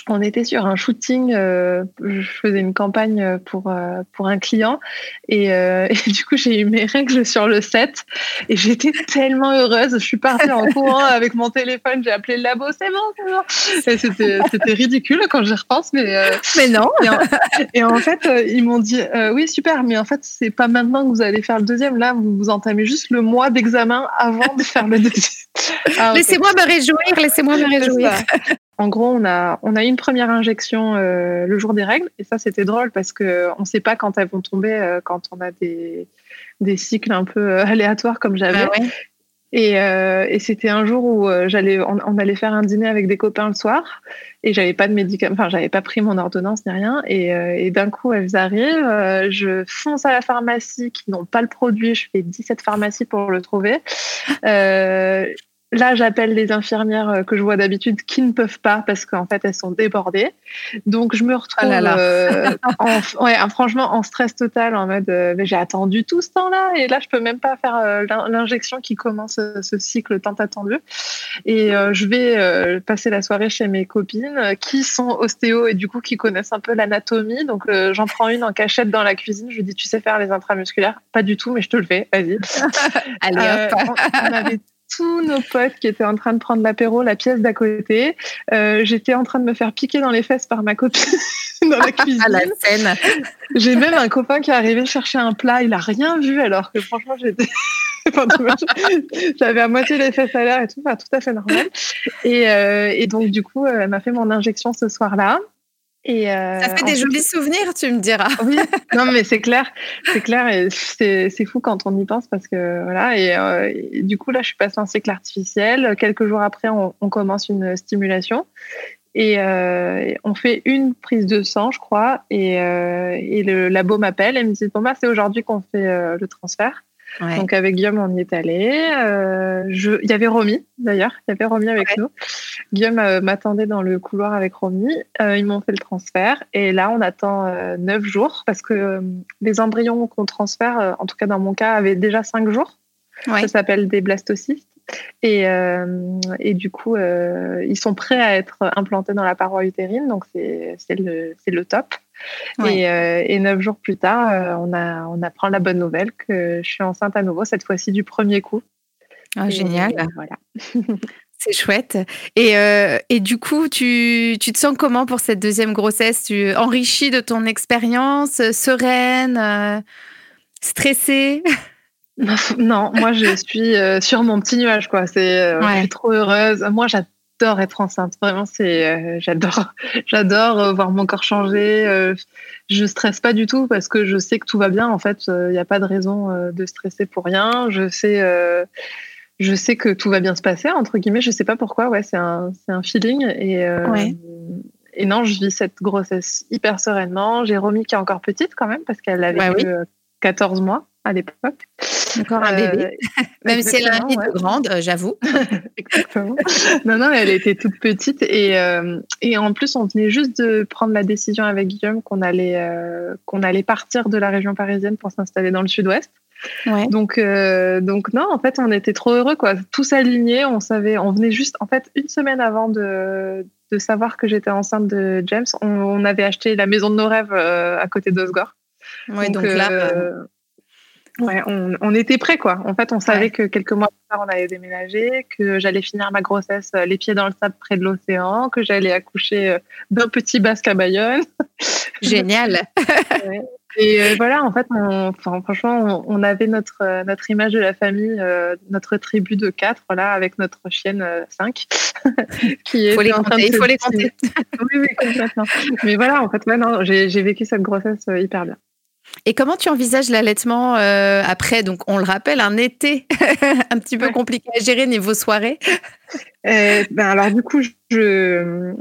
on était sur un shooting, euh, je faisais une campagne pour, euh, pour un client et, euh, et du coup j'ai eu mes règles sur le set et j'étais tellement heureuse. Je suis partie en courant avec mon téléphone, j'ai appelé le labo, c'est bon, c'est bon. C'était ridicule quand j'y repense, mais, mais non. Et en, fait, ils m'ont dit oui, super, mais en fait, c'est pas maintenant que vous allez faire le deuxième. Là, vous vous entamez juste le mois d'examen avant de faire le deuxième. Ah, laissez-moi me réjouir, laissez-moi me réjouir. En gros, on a, on a une première injection euh, le jour des règles, et ça, c'était drôle parce qu'on ne sait pas quand elles vont tomber euh, quand on a des, des cycles un peu euh, aléatoires comme j'avais. Ah et, et c'était un jour où j'allais, on, allait faire un dîner avec des copains le soir, et j'avais pas de médicaments, enfin, j'avais pas pris mon ordonnance ni rien, et, et d'un coup, elles arrivent, je fonce à la pharmacie qui n'ont pas le produit, je fais 17 pharmacies pour le trouver. Là, j'appelle les infirmières euh, que je vois d'habitude qui ne peuvent pas parce qu'en fait, elles sont débordées. Donc, je me retrouve, ah euh, en, ouais, franchement, en stress total, en mode euh, j'ai attendu tout ce temps-là et là, je peux même pas faire l'injection qui commence ce cycle tant attendu. Et je vais passer la soirée chez mes copines qui sont ostéo et du coup qui connaissent un peu l'anatomie. Donc, j'en prends une en cachette dans la cuisine. Je lui dis Tu sais faire les intramusculaires? Pas du tout, mais je te le fais, vas-y. Allez, hop tous nos potes qui étaient en train de prendre l'apéro, la pièce d'à côté. Euh, j'étais en train de me faire piquer dans les fesses par ma copine dans la cuisine. À la scène. J'ai même un copain qui est arrivé chercher un plat, il a rien vu alors que franchement j'étais. J'avais à moitié les fesses à l'air et tout, enfin, tout à fait normal. Et, euh, et donc, du coup, elle m'a fait mon injection ce soir-là. Et euh, ça fait des jolis souvenirs, tu me diras. Oui, non, mais c'est clair, c'est clair, et c'est fou quand on y pense parce que voilà. Et, euh, du coup, là, je suis passée en cycle artificiel. Quelques jours après, on, commence une stimulation et euh, on fait une prise de sang, je crois. Et, et le labo m'appelle et me dit bon bah c'est aujourd'hui qu'on fait le transfert. Donc avec Guillaume, on y est allé. Euh, il y avait Romy d'ailleurs, il y avait Romy avec nous. Guillaume euh, m'attendait dans le couloir avec Romy. Euh, ils m'ont fait le transfert et là on attend neuf jours parce que les embryons qu'on transfère, en tout cas dans mon cas, avaient déjà cinq jours. Ça s'appelle des blastocystes. Et, et, du coup, ils sont prêts à être implantés dans la paroi utérine, donc c'est le, le top. Euh, et, neuf jours plus tard, euh, on, a, on apprend la bonne nouvelle que je suis enceinte à nouveau, cette fois-ci du premier coup. Ah, génial. voilà. C'est chouette. Et, euh, et, du coup, tu, tu, te sens comment pour cette deuxième grossesse? Tu enrichis de ton expérience, sereine, stressée? Non, moi je suis sur mon petit nuage, quoi. C'est, Je suis trop heureuse. Moi, j'adore j'adore être enceinte. Vraiment, c'est, euh, j'adore, j'adore euh, voir mon corps changer. Euh, je stresse pas du tout parce que je sais que tout va bien. En fait, il n'y a pas de raison de stresser pour rien. Je sais, je sais que tout va bien se passer entre guillemets. Je sais pas pourquoi. Ouais, c'est un, c'est un feeling et. Et non, je vis cette grossesse hyper sereinement. J'ai Romy qui est encore petite quand même parce qu'elle avait 14 mois à l'époque. Encore un bébé. Même si elle un de grande, j'avoue. exactement. Non, non, elle était toute petite. Et, et en plus, on venait juste de prendre la décision avec Guillaume qu'on allait, qu'on allait partir de la région parisienne pour s'installer dans le sud-ouest. Donc, euh, donc non, en fait, on était trop heureux, quoi. Tous alignés, on savait, on venait juste, en fait, une semaine avant de, de savoir que j'étais enceinte de James, on, avait acheté la maison de nos rêves euh, à côté d'Osgore. Ouais, donc, là, euh, ouais, on, on, était prêts, quoi. En fait, on savait que quelques mois plus tard, on allait déménager, que j'allais finir ma grossesse les pieds dans le sable près de l'océan, que j'allais accoucher d'un petit basque à Bayonne. Génial. Et euh, voilà, en fait, on, enfin, franchement, on, avait notre, euh, notre image de la famille, euh, notre tribu de quatre, voilà, avec notre chienne 5. qui est faut les compter, il faut les compter. oui, oui, complètement. Mais voilà, en fait, ouais, j'ai vécu cette grossesse hyper bien. Et comment tu envisages l'allaitement après? Donc, on le rappelle, un été un petit peu compliqué à gérer niveau soirée. ben alors, du coup, je,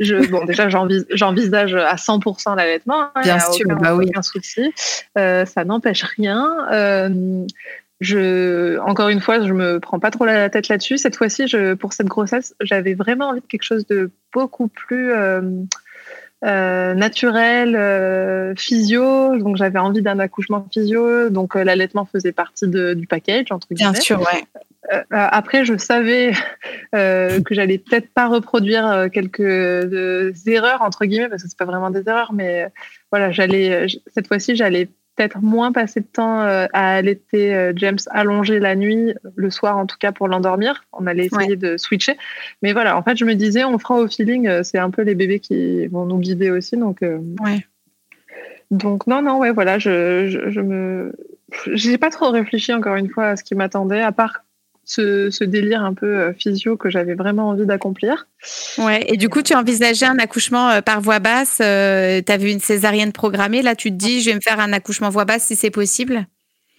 je, bon, déjà, j'envisage à 100% l'allaitement. Hein, Bien sûr, aucun, bah oui. aucun souci. Euh, ça n'empêche rien. Euh, je, encore une fois, je me prends pas trop la tête là-dessus. Cette fois-ci, pour cette grossesse, j'avais vraiment envie de quelque chose de beaucoup plus euh, naturel, physio. Donc, j'avais envie d'un accouchement physio. Donc, l'allaitement faisait partie du package entre guillemets. Bien sûr, ouais. Euh, euh, après, je savais euh, que j'allais peut-être pas reproduire quelques erreurs entre guillemets parce que c'est pas vraiment des erreurs, mais voilà, j'allais cette fois-ci, j'allais peut-être moins passer de temps à allaiter James allongé la nuit, le soir en tout cas pour l'endormir. On allait essayer de switcher. Mais voilà, en fait, je me disais, on fera au feeling. C'est un peu les bébés qui vont nous guider aussi. Donc, ouais. donc non, non, ouais, voilà, je, je, je me. J'ai pas trop réfléchi encore une fois à ce qui m'attendait, à part ce, délire un peu euh, physio que j'avais vraiment envie d'accomplir. Ouais, et du coup, tu envisageais un accouchement euh, par voie basse. Euh, tu as vu une césarienne programmée. Là, tu te dis, je vais me faire un accouchement voie basse si c'est possible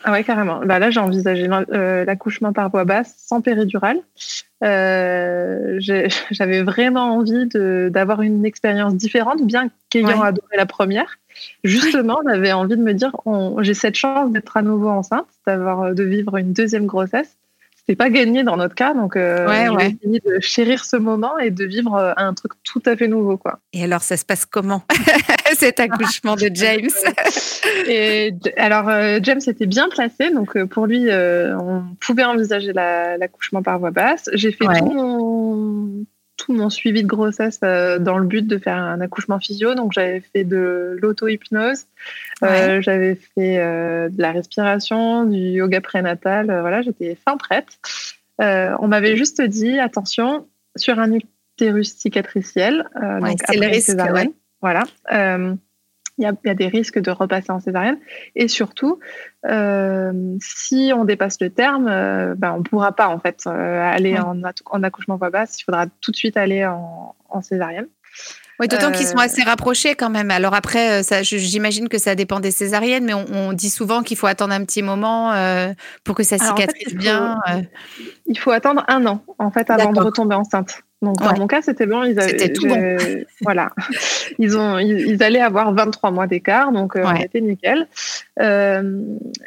ah ouais, carrément. Bah là, j'ai envisagé l'accouchement par voie basse sans péridurale. J'avais vraiment envie d'avoir une expérience différente, bien qu'ayant adoré la première. Justement, j'avais envie de me dire, j'ai cette chance d'être à nouveau enceinte, d'avoir de vivre une deuxième grossesse c'est pas gagné dans notre cas. Donc, euh, ouais, de chérir ce moment et de vivre euh, un truc tout à fait nouveau. Quoi. Et alors, ça se passe comment, cet accouchement de James et, Alors, euh, James était bien placé. Donc, euh, pour lui, on pouvait envisager l'accouchement par voie basse. J'ai fait tout mon tout mon suivi de grossesse euh, dans le but de faire un accouchement physio. Donc, j'avais fait de l'auto-hypnose, euh, j'avais fait euh, de la respiration, du yoga prénatal. voilà, j'étais fin prête. on m'avait juste dit, attention, sur un utérus cicatriciel, donc après le risque, voilà il y, a, des risques de repasser en césarienne. Et surtout, euh, si on dépasse le terme, euh, ben, on ne pourra pas en fait euh, aller en, en, accouchement voix basse. Il faudra tout de suite aller en, en césarienne. Oui, d'autant qu'ils sont assez rapprochés quand même. Alors après, j'imagine que ça dépend des césariennes, mais on, dit souvent qu'il faut attendre un petit moment pour que ça cicatrise bien. Il faut attendre un an en fait avant de retomber enceinte. Donc dans mon cas, c'était bon. Ils avaient, tout bon. voilà, ils ont, ils, allaient avoir 23 mois d'écart, donc euh, on était nickel. Euh,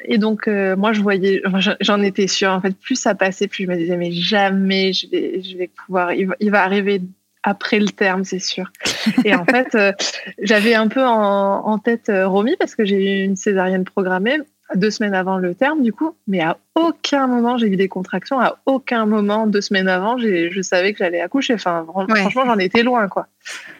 et donc euh, moi, je voyais, j'en étais sûre. En fait, plus ça passait, plus je me disais mais jamais je vais, je vais pouvoir. Il va, il va arriver après le terme, c'est sûr. Et en fait, j'avais un peu en, en tête Romy parce que j'ai eu une césarienne programmée deux semaines avant le terme, du coup, mais à aucun moment j'ai eu des contractions, à aucun moment, deux semaines avant, je savais que j'allais accoucher. Enfin, franchement, j'en étais loin, quoi.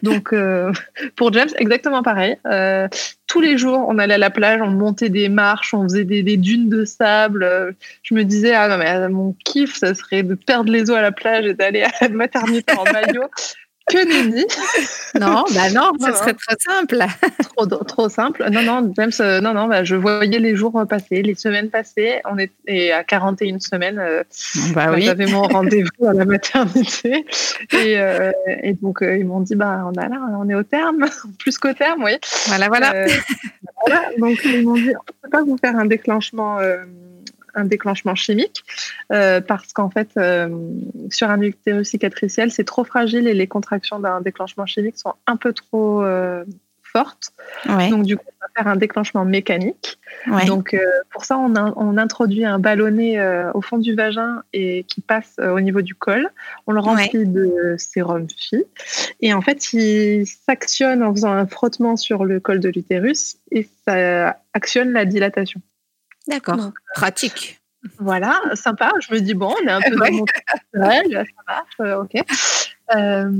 Donc, euh, pour James, exactement pareil. Euh, tous les jours, on allait à la plage, on montait des marches, on faisait des, dunes de sable. Je me disais, ah non, mais mon kiff, ça serait de perdre les os à la plage et d'aller à la maternité en maillot. Que nenni Non, bah non, ça serait trop simple. trop, trop simple. Non, non, James, euh, non, non, bah, je voyais les jours passer, les semaines passer. On était à 41 semaines. Euh, bah, oui. J'avais mon rendez-vous à la maternité. Et, euh, et donc, ils m'ont dit, bah, on, a là, on est au terme, plus qu'au terme, oui. Voilà, voilà. voilà. Donc, ils m'ont dit, on ne peut pas vous faire un déclenchement un déclenchement chimique euh, parce qu'en fait, euh, sur un utérus cicatriciel, c'est trop fragile et les contractions d'un déclenchement chimique sont un peu trop euh, forte. Donc, du coup, on va faire un déclenchement mécanique. Donc, pour ça, on, on, introduit un ballonnet au fond du vagin et qui passe au niveau du col. On le remplit de sérum phi. Et en fait, il s'actionne en faisant un frottement sur le col de l'utérus et ça actionne la dilatation. D'accord. Pratique. Voilà, sympa. Je me dis, bon, on est un peu dans mon ça marche, ok. Euh,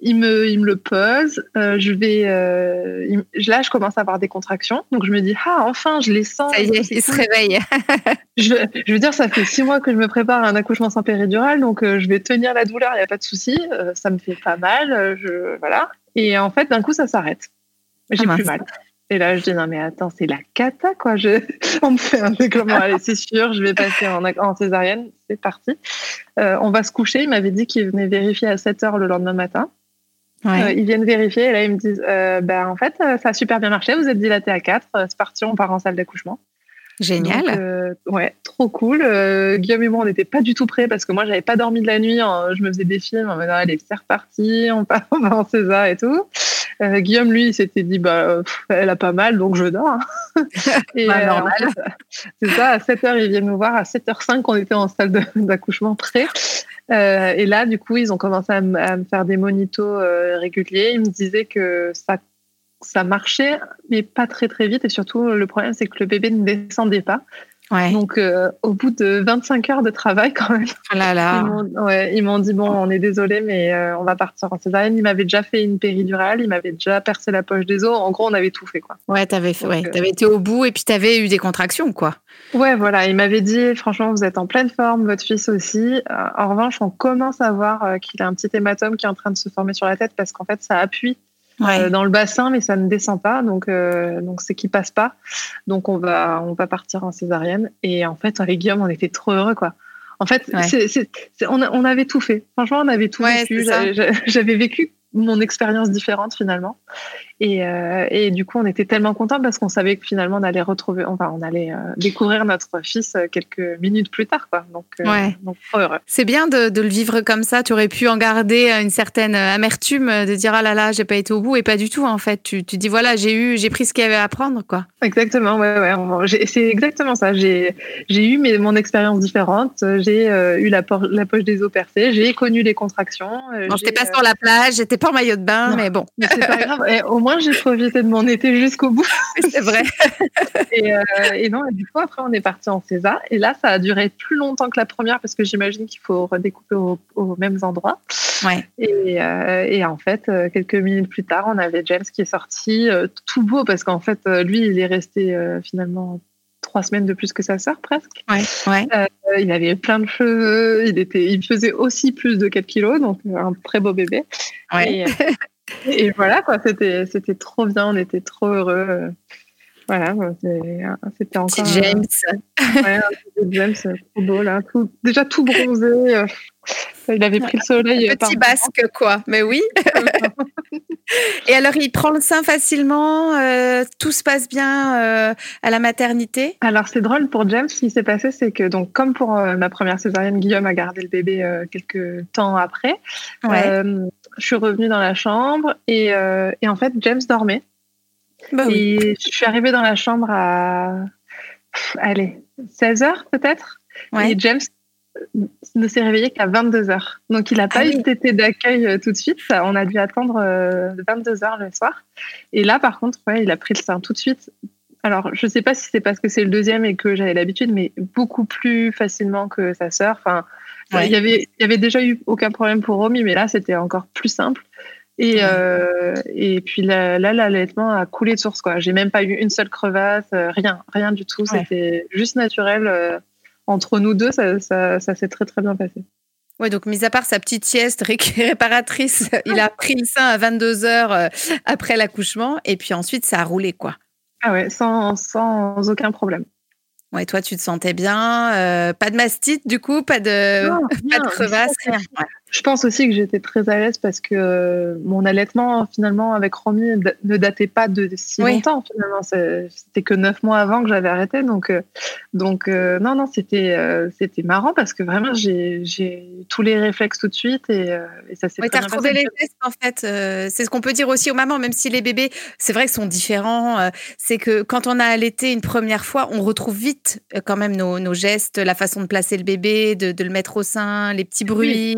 il, me, il me le pose. Euh, je vais, euh, là, je commence à avoir des contractions. Donc, je me dis, ah, enfin, je les sens. Ça y est, il se réveille. je, je, veux dire, ça fait six mois que je me prépare à un accouchement sans péridurale. Donc, je vais tenir la douleur, il n'y a pas de souci. ça me fait pas mal. Je, voilà. Et en fait, d'un coup, ça s'arrête. J'ai ah, plus mal. Et là, je dis non, mais attends, c'est la cata, quoi. Je... On me fait un déclenchement. Allez, c'est sûr, je vais passer en, en césarienne. C'est parti. Euh, on va se coucher. Il m'avait dit qu'il venait vérifier à 7 heures le lendemain matin. Euh, ils viennent vérifier et là, ils me disent euh, ben, en fait, ça a super bien marché. Vous êtes dilaté à 4. C'est parti, on part en salle d'accouchement. Génial. Euh, ouais, trop cool. Euh, Guillaume et moi, on n'était pas du tout prêts parce que moi, j'avais pas dormi de la nuit. je me faisais des films en mode, allez, c'est reparti, on, part, en César et tout. Euh, Guillaume, lui, il s'était dit, bah, elle a pas mal, donc je dors. et bah, normal. c'est ça, à 7h, ils viennent nous voir. À 7h05, on était en salle d'accouchement prêt. et là, du coup, ils ont commencé à, à me faire des monitos réguliers. Ils me disaient que ça ça marchait, mais pas très très vite. Et surtout, le problème, c'est que le bébé ne descendait pas. Donc, euh, au bout de 25 heures de travail, quand même, oh là là. ils m'ont dit bon, on est désolé, mais euh, on va partir en césarienne. Il m'avait déjà fait une péridurale, il m'avait déjà percé la poche des os. En gros, on avait tout fait, quoi. Ouais, t'avais fait, ouais, euh, avais été au bout et puis t'avais eu des contractions, quoi. Ouais, voilà. Il m'avait dit franchement, vous êtes en pleine forme, votre fils aussi. en revanche, on commence à voir qu'il a un petit hématome qui est en train de se former sur la tête parce qu'en fait, ça appuie euh, dans le bassin, mais ça ne descend pas, donc euh, donc c'est qui passe pas. Donc on va on va partir en césarienne. Et en fait, avec Guillaume, on était trop heureux, quoi. En fait, on, on, avait tout fait. Franchement, on avait tout vécu. J'avais vécu mon expérience différente finalement. Et, euh, et, du coup, on était tellement contents parce qu'on savait que finalement, on allait retrouver, enfin, on allait euh, découvrir notre fils euh, quelques minutes plus tard, quoi. Donc, donc trop heureux. C'est bien de, de, le vivre comme ça. Tu aurais pu en garder une certaine amertume, de dire ah là là, j'ai pas été au bout, et pas du tout en fait. Tu, tu dis voilà, j'ai eu, j'ai pris ce qu'il y avait à prendre, quoi. Exactement, ouais, ouais. C'est exactement ça. J'ai, j'ai eu mes, mon expérience différente. J'ai eu la, la, poche des os percée. J'ai connu les contractions. Bon, j'étais pas sur la plage, j'étais pas en maillot de bain, mais bon. Mais c'est pas grave. Et au moins, j'ai profité de mon été jusqu'au bout. C'est vrai. et, euh, et, non, du coup, après, on est parti en César. Et là, ça a duré plus longtemps que la première parce que j'imagine qu'il faut redécouper aux mêmes endroits. Ouais. Et, euh, et, en fait, euh, quelques minutes plus tard, on avait James qui est sorti tout beau parce qu'en fait, lui, il est resté finalement trois semaines de plus que sa sœur presque. Ouais, ouais. il avait plein de cheveux, il était, il faisait aussi plus de 4 kilos, donc un très beau bébé. Ouais. Et voilà, quoi, c'était, c'était trop bien, on était trop heureux. Voilà, c'était encore. James. Ouais, James, trop beau, là. Tout, déjà tout bronzé. Euh, il avait pris le soleil. Un petit basque, quoi. Mais oui. Et alors, il prend le sein facilement euh, Tout se passe bien euh, à la maternité? Alors, c'est drôle pour James. Ce qui s'est passé, c'est que, donc, comme pour ma première césarienne, Guillaume a gardé le bébé quelques temps après. Ouais je suis revenue dans la chambre et, euh, et en fait, James dormait. Bah et je suis arrivée dans la chambre à, allez, 16 heures peut-être? Et James ne s'est réveillé qu'à 22 heures. Donc, il n'a pas ah eu été d'accueil euh, tout de suite. On a dû attendre 22 euh, heures le soir. Et là, par contre, ouais, il a pris le sein tout de suite. Alors, je ne sais pas si c'est parce que c'est le deuxième et que j'avais l'habitude, mais beaucoup plus facilement que sa sœur. Enfin, il, y avait, il y avait déjà eu aucun problème pour Romy, mais là, c'était encore plus simple. Et, euh, et puis là, l'allaitement a coulé de source. Quoi. J'ai même pas eu une seule crevasse, euh, rien, rien du tout. C'était juste naturel. Euh, entre nous deux, ça, ça, ça s'est très très bien passé. Ouais, donc mis à part sa petite sieste réparatrice, il a pris le sein à 22 heures après l'accouchement et puis ensuite ça a roulé quoi. Ah ouais, sans, sans aucun problème. Ouais, toi, tu te sentais bien. Euh, pas de mastite, du coup, pas de, pas de crevasse, rien. Je pense aussi que j'étais très à l'aise parce que euh, mon allaitement, finalement, avec Romy, ne datait pas de si longtemps. Finalement, c'était que neuf mois avant que j'avais arrêté. Donc, euh, donc euh, non, non, c'était c'était marrant parce que vraiment, j'ai tous les réflexes tout de suite et, et ça s'est ouais, Tu as retrouvé les gestes, en fait. c'est ce qu'on peut dire aussi aux mamans, même si les bébés, c'est vrai, sont différents. c'est que quand on a allaité une première fois, on retrouve vite quand même nos, nos gestes, la façon de placer le bébé, de, de le mettre au sein, les petits bruits.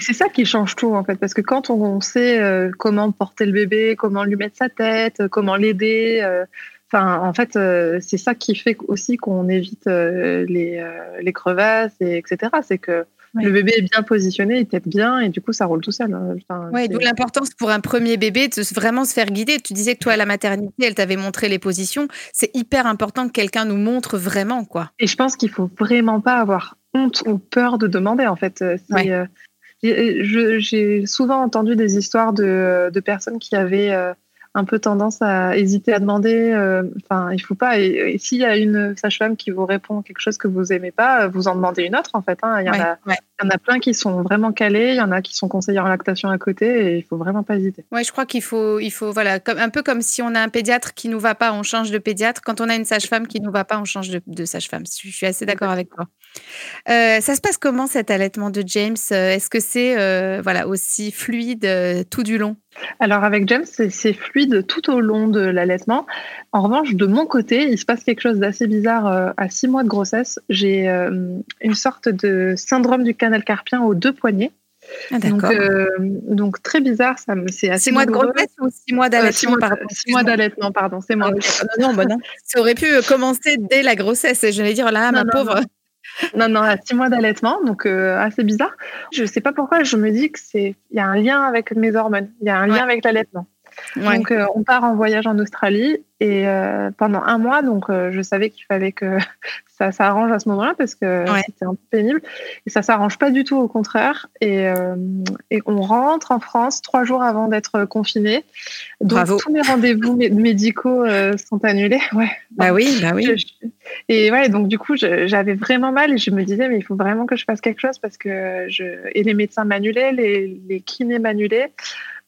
C'est ça qui change tout en fait, parce que quand on sait euh, comment porter le bébé, comment lui mettre sa tête, euh, comment l'aider, euh, enfin en fait c'est ça qui fait aussi qu'on évite les, les, crevasses et etc. C'est que le bébé est bien positionné, il tête bien et du coup ça roule tout seul. Hein. Enfin, ouais, d'où l'importance pour un premier bébé de vraiment se faire guider. Tu disais que toi à la maternité, elle t'avait montré les positions. C'est hyper important que quelqu'un nous montre vraiment quoi. Et je pense qu'il faut vraiment pas avoir honte ou peur de demander en fait. J'ai souvent entendu des histoires de, de personnes qui avaient euh, un peu tendance à hésiter à demander. Euh, enfin, il faut pas. Et, s'il y a une sage-femme qui vous répond quelque chose que vous aimez pas, vous en demandez une autre en fait. Hein. Il, y en a, il, y en a, plein qui sont vraiment calés, il y en a qui sont conseillers en lactation à côté, et il faut vraiment pas hésiter. Ouais, je crois qu'il faut, il faut voilà, comme, un peu comme si on a un pédiatre qui nous va pas, on change de pédiatre. Quand on a une sage-femme qui nous va pas, on change de, de sage-femme. Je suis assez d'accord avec toi. Euh, ça se passe comment cet allaitement de James? Euh, Est-ce que c'est euh, voilà aussi fluide tout du long? Alors avec James, c'est fluide tout au long de l'allaitement. En revanche, de mon côté, il se passe quelque chose d'assez bizarre. à six mois de grossesse, j'ai une sorte de syndrome du canal carpien aux deux poignets. Ah, donc, donc, très bizarre, ça c'est assez. Six mois de grossesse ou six mois d'allaitement Six mois d'allaitement, pardon, c'est moi. Ah, non, non, bah non. Ça aurait pu commencer dès la grossesse. J'allais dire là, ma pauvre. Non, non, à six mois d'allaitement, donc euh, assez bizarre. Je ne sais pas pourquoi, je me dis que c'est, il y a un lien avec mes hormones, il y a un lien avec l'allaitement. Donc, euh, on part en voyage en Australie et euh, pendant un mois, donc je savais qu'il fallait que ça s'arrange à ce moment-là parce que c'était un peu pénible. Et ça s'arrange pas du tout, au contraire. Et, et, on rentre en France trois jours avant d'être confiné. Donc, tous mes rendez-vous médicaux sont annulés. Ouais. Bah oui, bah oui. Et ouais, donc du coup, j'avais vraiment mal et je me disais, mais il faut vraiment que je fasse quelque chose parce que je. Et les médecins m'annulaient, les, les kinés m'annulaient.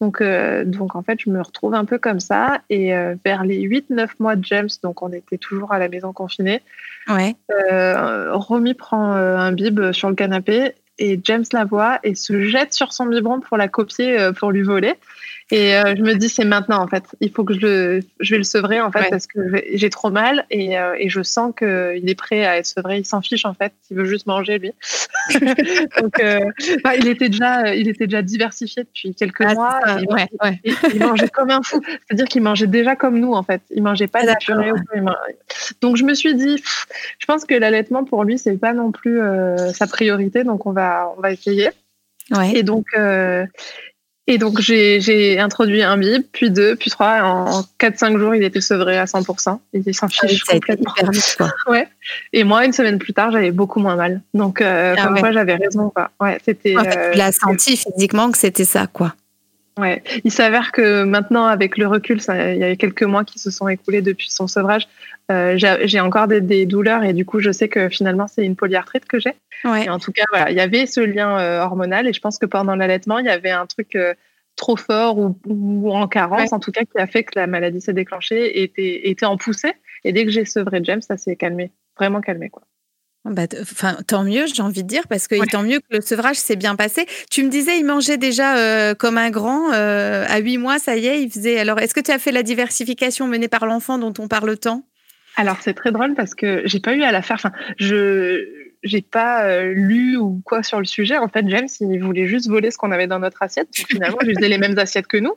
Donc, euh, donc en fait, je me retrouve un peu comme ça. Et euh, vers les 8-9 mois de James, donc on était toujours à la maison confinée, ouais. Euh, Romy prend un bib sur le canapé et James la voit et se jette sur son biberon pour la copier, pour lui voler. Et euh, je me dis, c'est maintenant, en fait. Il faut que je, le, je vais le sevrer, en fait, parce que j'ai trop mal et, euh, et je sens qu'il est prêt à être sevré. Il s'en fiche, en fait. Il veut juste manger, lui. Donc, euh, bah, il, était déjà, il était déjà diversifié depuis quelques ah, mois. Il, ouais, ouais. il, mangeait comme un fou. C'est-à-dire qu'il mangeait déjà comme nous, en fait. Il mangeait pas de purée. Donc, je me suis dit, je pense que l'allaitement, pour lui, c'est pas non plus sa priorité. Donc, on va, on va essayer. Ouais. Et donc, euh, et donc, j'ai introduit un bib, puis deux, puis trois. En 4-5 jours, il était sevré à 100%. Il s'en ah fiche complètement. ouais. Et moi, une semaine plus tard, j'avais beaucoup moins mal. Donc, euh, ah comme j'avais raison. Quoi. Ouais, c'était. En fait, tu l'as senti physiquement que c'était ça, quoi. Ouais. Il s'avère que maintenant, avec le recul, ça, il y a quelques mois qui se sont écoulés depuis son sevrage. Euh, j'ai encore des, douleurs et du coup, je sais que finalement, c'est une polyarthrite que j'ai. Ouais. en tout cas, voilà, il y avait ce lien euh, hormonal et je pense que pendant l'allaitement, il y avait un truc euh, trop fort ou, en carence, en tout cas, qui a fait que la maladie s'est déclenchée et était, était en poussée. Et dès que j'ai sevré James, ça s'est calmé, vraiment calmé, quoi. Bah, enfin, tant mieux, j'ai envie de dire, parce que tant mieux que le sevrage s'est bien passé. Tu me disais, il mangeait déjà comme un grand. à huit mois, ça y est, il faisait. Alors, est-ce que tu as fait la diversification menée par l'enfant dont on parle tant? Alors c'est très drôle parce que j'ai pas eu à la faire. Enfin, je j'ai pas euh, lu ou quoi sur le sujet. En fait, James, il voulait juste voler ce qu'on avait dans notre assiette. Donc, finalement, les mêmes assiettes que nous.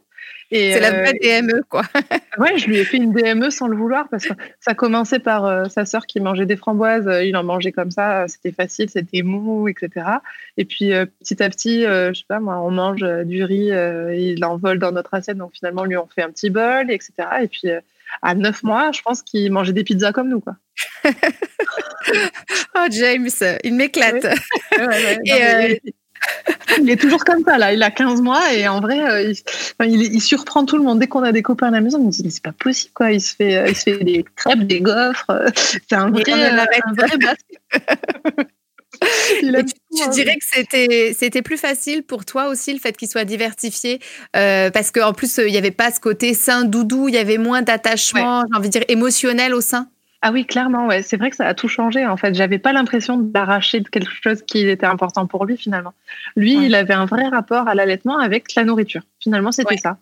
C'est la vraie euh, DME, quoi. ouais, je lui ai fait une DME sans le vouloir parce que ça commençait par euh, sa sœur qui mangeait des framboises. il en mangeait comme ça, c'était facile, c'était mou, etc. Et puis petit à petit, je sais pas moi, on mange du riz, il en vole dans notre assiette. Donc finalement, lui, on fait un petit bol, etc. Et puis à 9 mois, je pense qu'il mangeait des pizzas comme nous. Quoi. oh, James, il m'éclate. Euh, il est toujours comme ça, là. Il a 15 mois et en vrai, euh, il, surprend tout le monde. Dès qu'on a des copains à la maison, on me dit, mais c'est pas possible, quoi. Il se fait, euh, il se fait des crêpes, des gaufres. C'est un vrai, un vrai basque. tu, dirais que c'était c'était plus facile pour toi aussi le fait qu'il soit diversifié euh, parce qu'en plus il n'y avait pas ce côté sain doudou, il y avait moins d'attachement, j'ai envie de dire émotionnel au sein? Ah oui, clairement, ouais. C'est vrai que ça a tout changé. En fait, j'avais pas l'impression d'arracher de quelque chose qui était important pour lui finalement. Lui, il avait un vrai rapport à l'allaitement avec la nourriture. Finalement, c'était ça.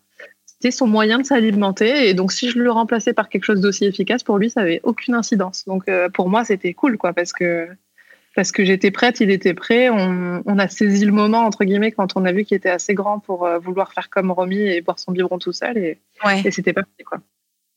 C'était son moyen de s'alimenter. Et donc, si je le remplaçais par quelque chose d'aussi efficace, pour lui, ça avait aucune incidence. Donc, euh, pour moi, c'était cool, quoi, parce que parce que j'étais prête, il était prêt. On, on, a saisi le moment entre guillemets quand on a vu qu'il était assez grand pour euh, vouloir faire comme Romy et boire son biberon tout seul. Et, et c'était parti, quoi.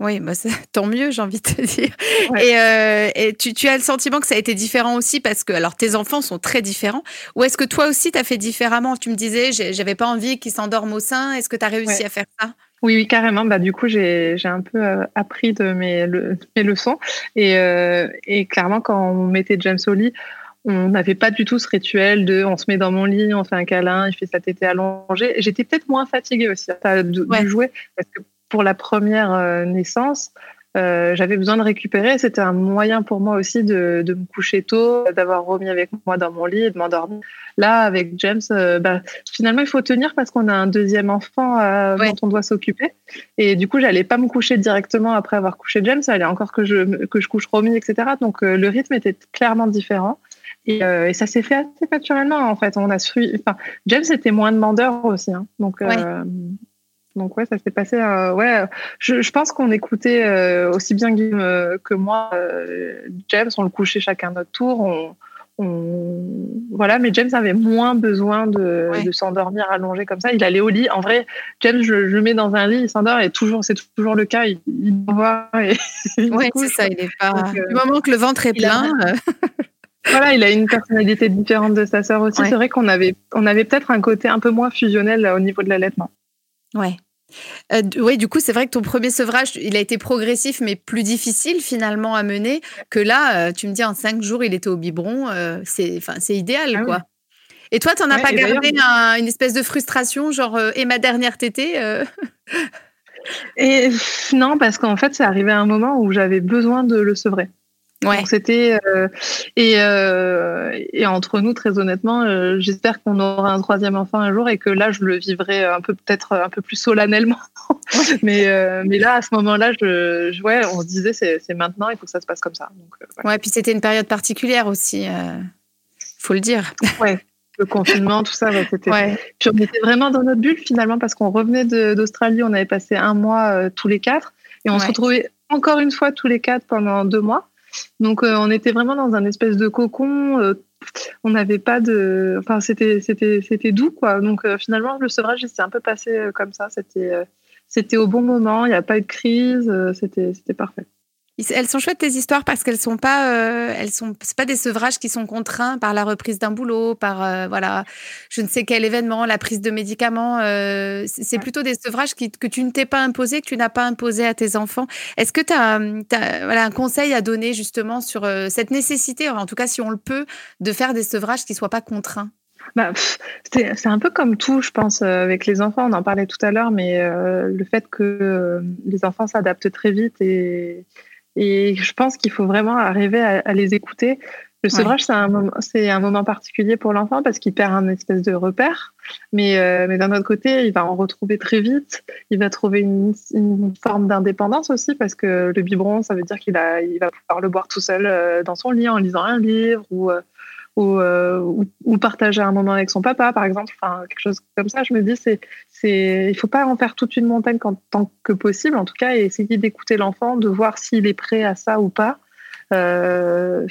Oui, bah tant mieux, j'ai envie de te dire. Et, euh, et tu, tu, as le sentiment que ça a été différent aussi parce que alors tes enfants sont très différents. Ou est-ce que toi aussi tu as fait différemment? Tu me disais, j'avais pas envie qu'ils s'endorment au sein. Est-ce que tu as réussi à faire ça? Oui, oui, carrément. Bah, du coup, j'ai un peu euh, appris de mes, mes leçons. Et, euh, et, clairement, quand on mettait James au lit, on n'avait pas du tout ce rituel de on se met dans mon lit, on fait un câlin, il fait sa tétée allongée. J'étais peut-être moins fatiguée aussi de, jouer parce que pour la première euh, naissance, euh, j'avais besoin de récupérer. C'était un moyen pour moi aussi de, de me coucher tôt, d'avoir remis avec moi dans mon lit et de m'endormir. Là, avec James, euh, bah, finalement, il faut tenir parce qu'on a un deuxième enfant dont on doit s'occuper. Et du coup, j'allais pas me coucher directement après avoir couché James. Il encore que je, que je couche Romy, etc. Donc, le rythme était clairement différent. Et, et ça s'est fait assez naturellement, en fait. On a suivi, enfin, James était moins demandeur aussi. Hein. Donc, donc ouais, ça s'est passé. Euh, ouais, je, je pense qu'on écoutait euh, aussi bien Guillaume euh, que moi James. On le couchait chacun notre tour. On, on, voilà, mais James avait moins besoin de, de s'endormir allongé comme ça. Il allait au lit. En vrai, James, je, je le mets dans un lit, il s'endort et toujours, c'est toujours le cas. Il, il voit. Et ouais, c'est ça. Il est pas. Donc, du moment que le ventre est plein. Voilà, il a une personnalité différente de sa sœur aussi. C'est vrai qu'on avait, on avait peut-être un côté un peu moins fusionnel au niveau de l'allaitement. Ouais. Euh, oui, du coup, c'est vrai que ton premier sevrage, il a été progressif, mais plus difficile finalement à mener que là. Euh, tu me dis en cinq jours, il était au biberon. Euh, c'est, enfin, c'est idéal, ah quoi. Et toi, tu n'en as pas gardé une espèce de frustration, genre et ma dernière tétée Et non, parce qu'en fait, c'est arrivé à un moment où j'avais besoin de le sevrer. Ouais. c'était euh, et, euh, et entre nous très honnêtement, euh, j'espère qu'on aura un troisième enfant un jour et que là je le vivrai un peu peut-être un peu plus solennellement. mais mais là à ce moment-là, je, ouais, on se disait c'est maintenant, il faut que ça se passe comme ça. Donc, ouais. puis c'était une période particulière aussi, faut le dire. Ouais. Le confinement, tout ça, c'était. Puis on était vraiment dans notre bulle finalement parce qu'on revenait d'Australie, on avait passé un mois tous les quatre et on se retrouvait encore une fois tous les quatre pendant deux mois. Donc euh, on était vraiment dans un espèce de cocon. Euh, on n'avait pas de, enfin c'était c'était c'était doux quoi. Donc euh, finalement le sevrage s'est un peu passé comme ça. C'était c'était au bon moment. Il n'y a pas eu de crise. c'était c'était parfait. Elles sont chouettes tes histoires parce qu'elles sont pas, euh, elles sont, c'est pas des sevrages qui sont contraints par la reprise d'un boulot, par euh, voilà, je ne sais quel événement, la prise de médicaments. Euh, c'est plutôt des sevrages qui, que tu ne t'es pas imposé, que tu n'as pas imposé à tes enfants. Est-ce que tu as, voilà, un conseil à donner justement sur cette nécessité, en tout cas si on le peut, de faire des sevrages qui soient pas contraints? Bah, c'est un peu comme tout, je pense, avec les enfants. On en parlait tout à l'heure, mais le fait que les enfants s'adaptent très vite et et je pense qu'il faut vraiment arriver à, les écouter. Le sevrage, c'est un, moment, un moment particulier pour l'enfant parce qu'il perd un espèce de repère. Mais, euh, mais d'un autre côté, il va en retrouver très vite. Il va trouver une, une forme d'indépendance aussi parce que le biberon, ça veut dire qu'il il va pouvoir le boire tout seul euh, dans son lit en lisant un livre ou, euh, ou, ou, ou, partager un moment avec son papa, par exemple. Enfin, quelque chose comme ça. Je me dis, c'est c'est, il faut pas en faire toute une montagne tant que possible, en tout cas, et essayer d'écouter l'enfant, de voir s'il est prêt à ça ou pas. Euh,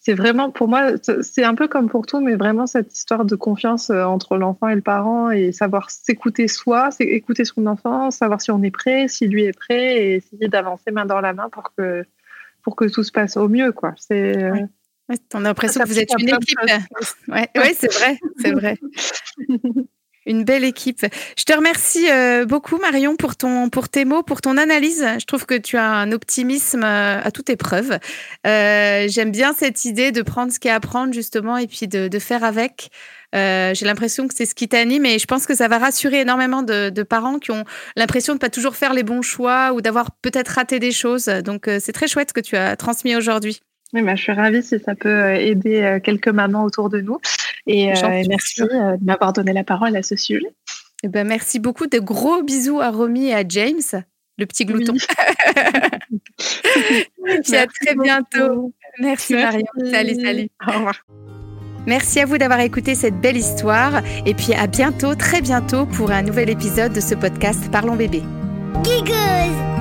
c'est vraiment pour moi, c'est un peu comme pour tout, mais vraiment cette histoire de confiance euh, entre l'enfant et le parent et savoir s'écouter soi, écouter son enfant, savoir si on est prêt, si lui est prêt, et essayer d'avancer main dans la main pour que pour que tout se passe au mieux, quoi. C'est euh, ouais. on a l'impression que vous êtes une équipe. Ouais, ouais c'est vrai, c'est vrai. Une belle équipe. Je te remercie euh, beaucoup, Marion, pour, ton, pour tes mots, pour ton analyse. Je trouve que tu as un optimisme euh, à toute épreuve. Euh, J'aime bien cette idée de prendre ce qu'il y a à prendre, justement, et puis de, de faire avec. J'ai l'impression que c'est ce qui t'anime et je pense que ça va rassurer énormément de, de parents qui ont l'impression de ne pas toujours faire les bons choix ou d'avoir peut-être raté des choses. Donc, c'est très chouette ce que tu as transmis aujourd'hui. Oui, bah, je suis ravie si ça peut aider quelques mamans autour de nous. Et merci de m'avoir donné la parole à ce sujet. Eh ben, merci beaucoup. De gros bisous à Romy et à James, le petit glouton. et puis à très bientôt. Merci, Marion. Salut, salut. Au revoir. Merci à vous d'avoir écouté cette belle histoire. Et puis à bientôt, très bientôt, pour un nouvel épisode de ce podcast Parlons bébé. Giggles